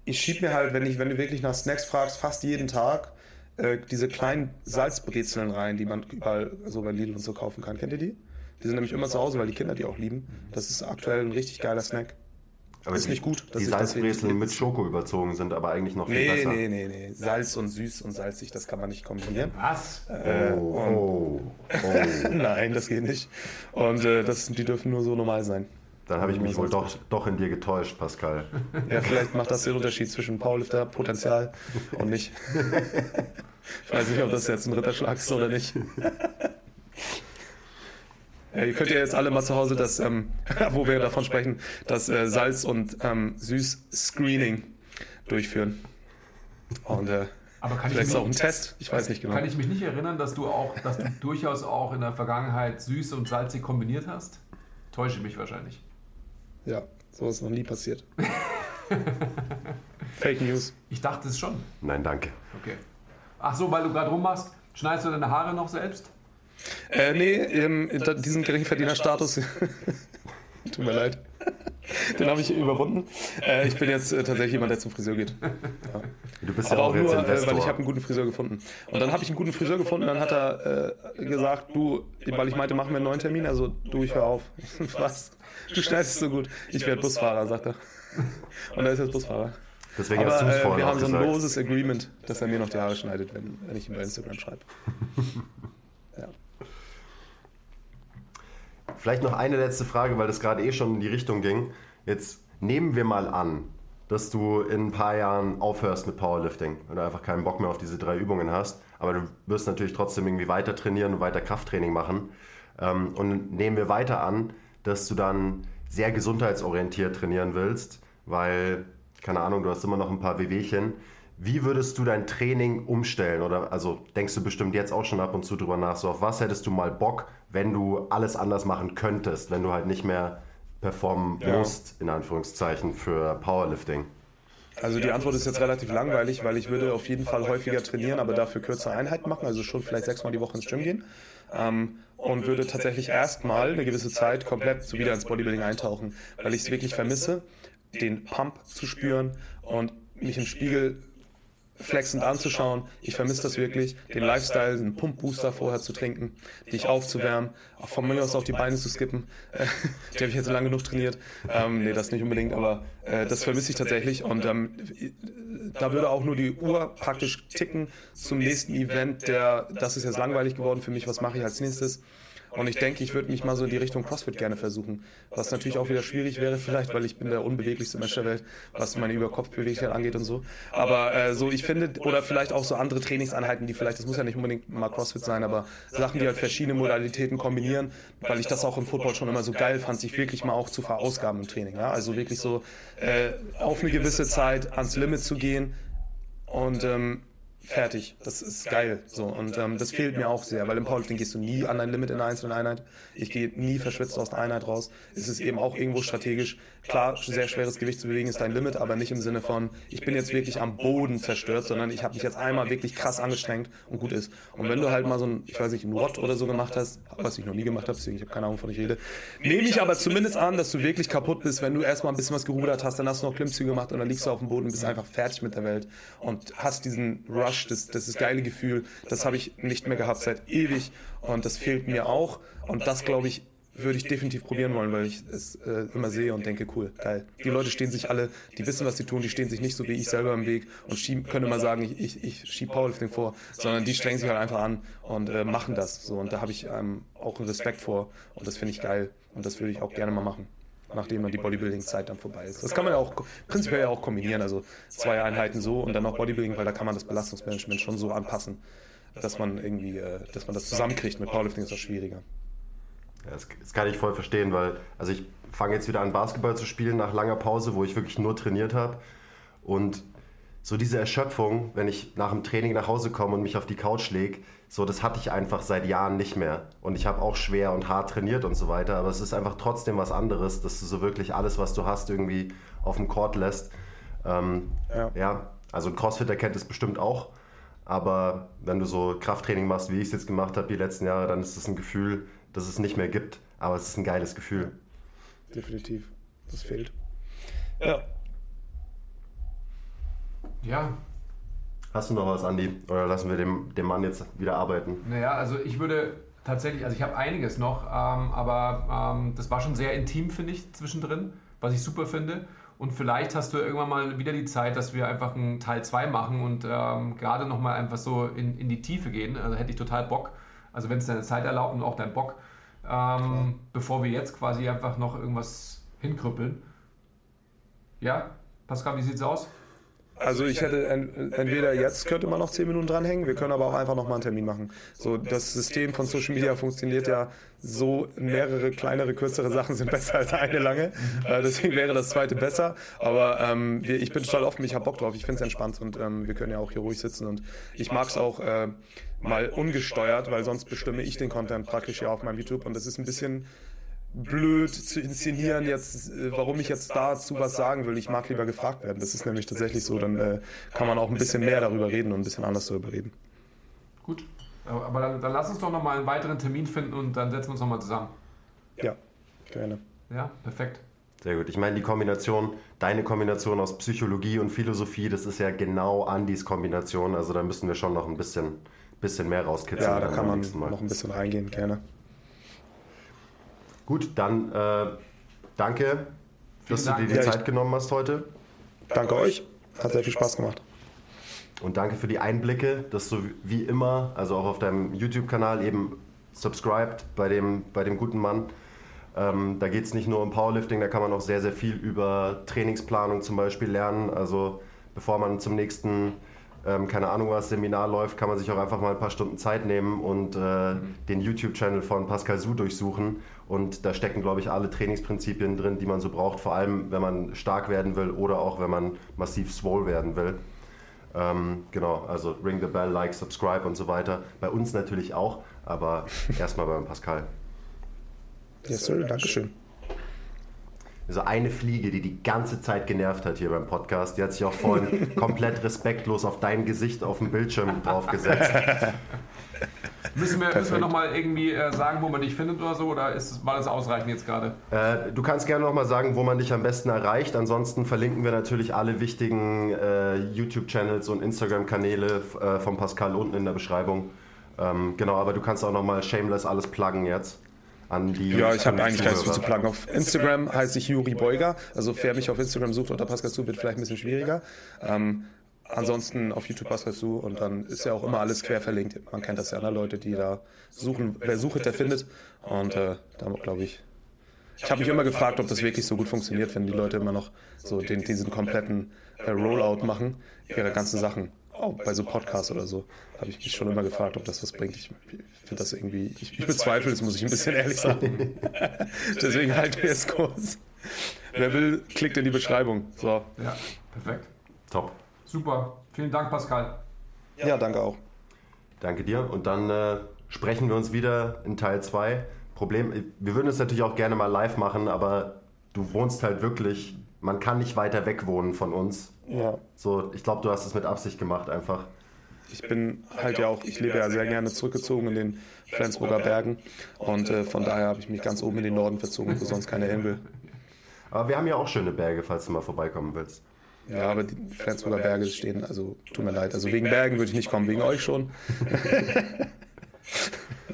ich schieb mir halt, wenn, ich, wenn du wirklich nach Snacks fragst, fast jeden Tag äh, diese kleinen Salzbrezeln rein, die man überall so bei Lidl und so kaufen kann. Kennt ihr die? Die sind nämlich immer zu Hause, weil die Kinder die auch lieben. Das ist aktuell ein richtig geiler Snack.
Aber ist die, nicht gut. die Salzbrezeln mit Schoko überzogen sind, aber eigentlich noch viel
nee,
besser.
Nee, nee, nee. Salz und süß und salzig, das kann man nicht kombinieren.
Was?
Äh, oh, oh, oh. [laughs] Nein, das geht nicht. Und äh, das, die dürfen nur so normal sein.
Dann habe ich mich wohl doch, doch in dir getäuscht, Pascal. [laughs]
Ja, vielleicht macht das den Unterschied zwischen Powerlifter Potenzial und nicht. [laughs] Ich weiß nicht, ob das jetzt ein Ritterschlag ist oder nicht. Äh, ihr könnt ja jetzt alle mal zu Hause das, ähm, [laughs] wo wir davon sprechen, das äh, Salz- und ähm, Süß-Screening durchführen. Und äh, aber kann vielleicht ist auch ein Test, ich weiß nicht genau.
Kann ich mich nicht erinnern, dass du auch, dass du [laughs] durchaus auch in der Vergangenheit süß und salzig kombiniert hast? Täusche mich wahrscheinlich.
Ja, so ist noch nie passiert. [laughs] Fake News.
Ich dachte es schon.
Nein, danke.
Okay. Ach so, weil du gerade rummachst, schneidest du deine Haare noch selbst?
Äh, nee, ähm, diesen Geringverdienerstatus. [laughs] Tut mir leid. Den habe ich überwunden. Äh, ich bin jetzt äh, tatsächlich jemand, der zum Friseur geht. Ja.
Du bist Aber ja auch, auch nur,
äh, weil ich habe einen guten Friseur gefunden. Und dann habe ich einen guten Friseur gefunden. Dann hat er äh, gesagt, du, weil ich meinte, machen wir einen neuen Termin. Also du, ich hör auf. [laughs] Was? Du schneidest so gut. Ich werde Busfahrer, sagt er. Und er ist jetzt Busfahrer.
Deswegen Aber, hast du es
vorhin
äh,
Wir haben so ein loses Agreement, dass er mir noch die Haare schneidet, wenn, wenn ich ihm bei Instagram schreibe. [laughs]
Vielleicht noch eine letzte Frage, weil das gerade eh schon in die Richtung ging. Jetzt nehmen wir mal an, dass du in ein paar Jahren aufhörst mit Powerlifting und einfach keinen Bock mehr auf diese drei Übungen hast. Aber du wirst natürlich trotzdem irgendwie weiter trainieren und weiter Krafttraining machen. Ähm, und nehmen wir weiter an, dass du dann sehr gesundheitsorientiert trainieren willst, weil, keine Ahnung, du hast immer noch ein paar Wehwehchen. Wie würdest du dein Training umstellen? Oder also denkst du bestimmt jetzt auch schon ab und zu drüber nach, so auf was hättest du mal Bock, wenn du alles anders machen könntest, wenn du halt nicht mehr performen ja. musst, in Anführungszeichen, für Powerlifting?
Also die Antwort ist jetzt relativ langweilig, weil ich würde auf jeden Fall häufiger trainieren, aber dafür kürzere Einheiten machen, also schon vielleicht sechsmal die Woche ins Gym gehen. Ähm, und würde tatsächlich erstmal eine gewisse Zeit komplett so wieder ins Bodybuilding eintauchen, weil ich es wirklich vermisse, den Pump zu spüren und mich im Spiegel flexend anzuschauen. Ich vermisse das wirklich, den Lifestyle, einen Pump-Booster vorher zu trinken, dich aufzuwärmen, auch von mir aus auf die Beine zu skippen. [laughs] die habe ich jetzt lange genug trainiert. Ähm, nee, das nicht unbedingt, aber äh, das vermisse ich tatsächlich. Und ähm, da würde auch nur die Uhr praktisch ticken zum nächsten Event, der, das ist jetzt langweilig geworden für mich, was mache ich als nächstes? Und ich denke, ich würde mich mal so in die Richtung CrossFit gerne versuchen. Was natürlich auch wieder schwierig wäre vielleicht, weil ich bin der unbeweglichste Mensch der Welt, was meine Überkopfbeweglichkeit angeht und so. Aber äh, so, ich finde, oder vielleicht auch so andere Trainingseinheiten, die vielleicht, das muss ja nicht unbedingt mal CrossFit sein, aber Sachen, die halt verschiedene Modalitäten kombinieren, weil ich das auch im Football schon immer so geil fand, sich wirklich mal auch zu verausgaben im Training. Ja? Also wirklich so äh, auf eine gewisse Zeit ans Limit zu gehen und ähm, fertig. Das ist geil. So. Und ähm, das fehlt mir auch sehr, weil im Powerlifting gehst du nie an dein Limit in einer einzelnen Einheit. Ich gehe nie verschwitzt aus der Einheit raus. Es ist eben auch irgendwo strategisch. Klar, sehr schweres Gewicht zu bewegen ist dein Limit, aber nicht im Sinne von, ich bin jetzt wirklich am Boden zerstört, sondern ich habe mich jetzt einmal wirklich krass angestrengt und gut ist. Und wenn du halt mal so ein, ich weiß nicht, ein Watt oder so gemacht hast, was ich noch nie gemacht habe, deswegen ich habe keine Ahnung, von ich rede, nehme ich aber zumindest an, dass du wirklich kaputt bist, wenn du erstmal ein bisschen was gerudert hast, dann hast du noch Klimmzüge gemacht und dann liegst du auf dem Boden und bist einfach fertig mit der Welt und hast diesen Rush, das, das ist geile Gefühl, das habe ich nicht mehr gehabt seit ewig und das fehlt mir auch und das glaube ich würde ich definitiv probieren wollen, weil ich es äh, immer sehe und denke, cool, geil. Die Leute stehen sich alle, die wissen, was sie tun, die stehen sich nicht so wie ich selber im Weg und schieben, können immer sagen, ich, ich, ich schiebe Powerlifting vor, sondern die strengen sich halt einfach an und äh, machen das. So, und da habe ich ähm, auch einen Respekt vor und das finde ich geil und das würde ich auch gerne mal machen nachdem dann die Bodybuilding-Zeit dann vorbei ist. Das kann man ja auch prinzipiell ja auch kombinieren, also zwei Einheiten so und dann noch Bodybuilding, weil da kann man das Belastungsmanagement schon so anpassen, dass man irgendwie, äh, dass man das zusammenkriegt. Mit Powerlifting ist das schwieriger.
Ja, das, das, kann ich voll verstehen, weil also ich fange jetzt wieder an Basketball zu spielen nach langer Pause, wo ich wirklich nur trainiert habe. Und so diese Erschöpfung, wenn ich nach dem Training nach Hause komme und mich auf die Couch lege, so das hatte ich einfach seit Jahren nicht mehr. Und ich habe auch schwer und hart trainiert und so weiter, aber es ist einfach trotzdem was anderes, dass du so wirklich alles, was du hast, irgendwie auf dem Court lässt. Ähm, ja. ja, also ein Crossfitter kennt es bestimmt auch. Aber wenn du so Krafttraining machst, wie ich es jetzt gemacht habe die letzten Jahre, dann ist das ein Gefühl, dass es nicht mehr gibt. Aber es ist ein geiles Gefühl.
Definitiv. Das fehlt. Ja.
Ja.
Hast du noch was, Andi? Oder lassen wir dem, dem Mann jetzt wieder arbeiten?
Naja, also ich würde tatsächlich, also ich habe einiges noch, ähm, aber ähm, das war schon sehr intim, finde ich, zwischendrin, was ich super finde. Und vielleicht hast du irgendwann mal wieder die Zeit, dass wir einfach einen Teil 2 machen und ähm, gerade nochmal einfach so in, in die Tiefe gehen. Also hätte ich total Bock. Also wenn es deine Zeit erlaubt und auch dein Bock, ähm, bevor wir jetzt quasi einfach noch irgendwas hinkrüppeln. Ja, Pascal, wie sieht's aus?
Also ich hätte entweder jetzt könnte man noch zehn Minuten dranhängen, wir können aber auch einfach nochmal einen Termin machen. So das System von Social Media funktioniert ja so, mehrere kleinere, kürzere Sachen sind besser als eine lange. Äh, deswegen wäre das zweite besser. Aber ähm, wir, ich bin total offen, ich habe Bock drauf, ich finde es entspannt und ähm, wir können ja auch hier ruhig sitzen und ich mag es auch äh, mal ungesteuert, weil sonst bestimme ich den Content praktisch ja auf meinem YouTube und das ist ein bisschen blöd zu inszenieren, jetzt, äh, warum ich jetzt dazu was sagen will. Ich mag lieber gefragt werden. Das ist nämlich tatsächlich so. Dann äh, kann man auch ein bisschen mehr darüber reden und ein bisschen anders darüber reden.
Gut. Aber dann, dann lass uns doch nochmal einen weiteren Termin finden und dann setzen wir uns nochmal zusammen.
Ja, gerne.
Ja, perfekt.
Sehr gut. Ich meine, die Kombination, deine Kombination aus Psychologie und Philosophie, das ist ja genau Andys Kombination. Also da müssen wir schon noch ein bisschen, bisschen mehr rauskitzeln.
Ja, da kann man noch ein bisschen reingehen, gerne.
Gut, dann äh, danke, dass Vielen du dir die ja, Zeit genommen hast heute.
Danke euch, hat sehr viel Spaß gemacht.
Und danke für die Einblicke, dass du wie immer, also auch auf deinem YouTube-Kanal eben subscribed bei dem, bei dem guten Mann. Ähm, da geht es nicht nur um Powerlifting, da kann man auch sehr, sehr viel über Trainingsplanung zum Beispiel lernen. Also bevor man zum nächsten, ähm, keine Ahnung was, Seminar läuft, kann man sich auch einfach mal ein paar Stunden Zeit nehmen und äh, mhm. den YouTube-Channel von Pascal Su durchsuchen. Und da stecken, glaube ich, alle Trainingsprinzipien drin, die man so braucht, vor allem wenn man stark werden will oder auch wenn man massiv swole werden will. Ähm, genau, also ring the bell, like, subscribe und so weiter. Bei uns natürlich auch, aber [laughs] erstmal beim Pascal.
Yes, sir, Dankeschön.
Also eine Fliege, die die ganze Zeit genervt hat hier beim Podcast, die hat sich auch vorhin [laughs] komplett respektlos auf dein Gesicht auf dem Bildschirm draufgesetzt. [laughs]
müssen wir, müssen wir nochmal irgendwie äh, sagen, wo man dich findet oder so? Oder ist, war das ausreichend jetzt gerade?
Äh, du kannst gerne nochmal sagen, wo man dich am besten erreicht. Ansonsten verlinken wir natürlich alle wichtigen äh, YouTube-Channels und Instagram-Kanäle äh, von Pascal unten in der Beschreibung. Ähm, genau, aber du kannst auch nochmal shameless alles pluggen jetzt
an die. Ja, ich habe eigentlich gar nichts zu plagen. Auf Instagram heiße ich Juri Beuger. Also wer mich auf Instagram sucht unter Pascal Su, wird vielleicht ein bisschen schwieriger. Ähm, ansonsten auf YouTube Pascal Su und dann ist ja auch immer alles quer verlinkt. Man kennt das ja andere Leute, die da suchen. Wer sucht, der findet. Und äh, da glaube ich. Ich habe mich immer gefragt, ob das wirklich so gut funktioniert, wenn die Leute immer noch so den, diesen kompletten äh, Rollout machen, ihre ganzen Sachen auch bei so Podcasts oder so, habe ich mich schon immer gefragt, ob das was bringt. Ich finde das irgendwie, ich, ich bezweifle es, muss ich ein bisschen ehrlich sagen. [laughs] Deswegen halten wir es kurz. Wer will, klickt in die Beschreibung. So.
Ja, perfekt. Top. Super. Vielen Dank, Pascal.
Ja, danke auch.
Danke dir. Und dann äh, sprechen wir uns wieder in Teil 2. Problem, wir würden es natürlich auch gerne mal live machen, aber du wohnst halt wirklich, man kann nicht weiter weg wohnen von uns.
Ja.
So, ich glaube, du hast es mit Absicht gemacht einfach.
Ich bin halt ja auch, ich lebe ja sehr gerne zurückgezogen in den Flensburger Bergen und äh, von daher habe ich mich ganz oben in den Norden verzogen, wo sonst keiner hin will.
Aber wir haben ja auch schöne Berge, falls du mal vorbeikommen willst.
Ja, aber die Flensburger Berge stehen, also tut mir leid. Also wegen Bergen würde ich nicht kommen, wegen euch schon. [laughs]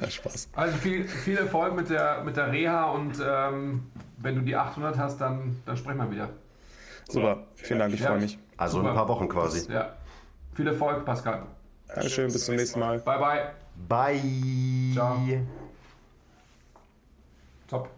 ja, Spaß. Also viel, viel Erfolg mit der, mit der Reha und ähm, wenn du die 800 hast, dann, dann sprechen wir wieder.
Super, vielen Dank, ich ja. freue mich.
Also Super. ein paar Wochen quasi.
Ja. Viel Erfolg, Pascal.
Dankeschön, bis zum nächsten Mal.
Bye, bye.
Bye.
Ciao. Top.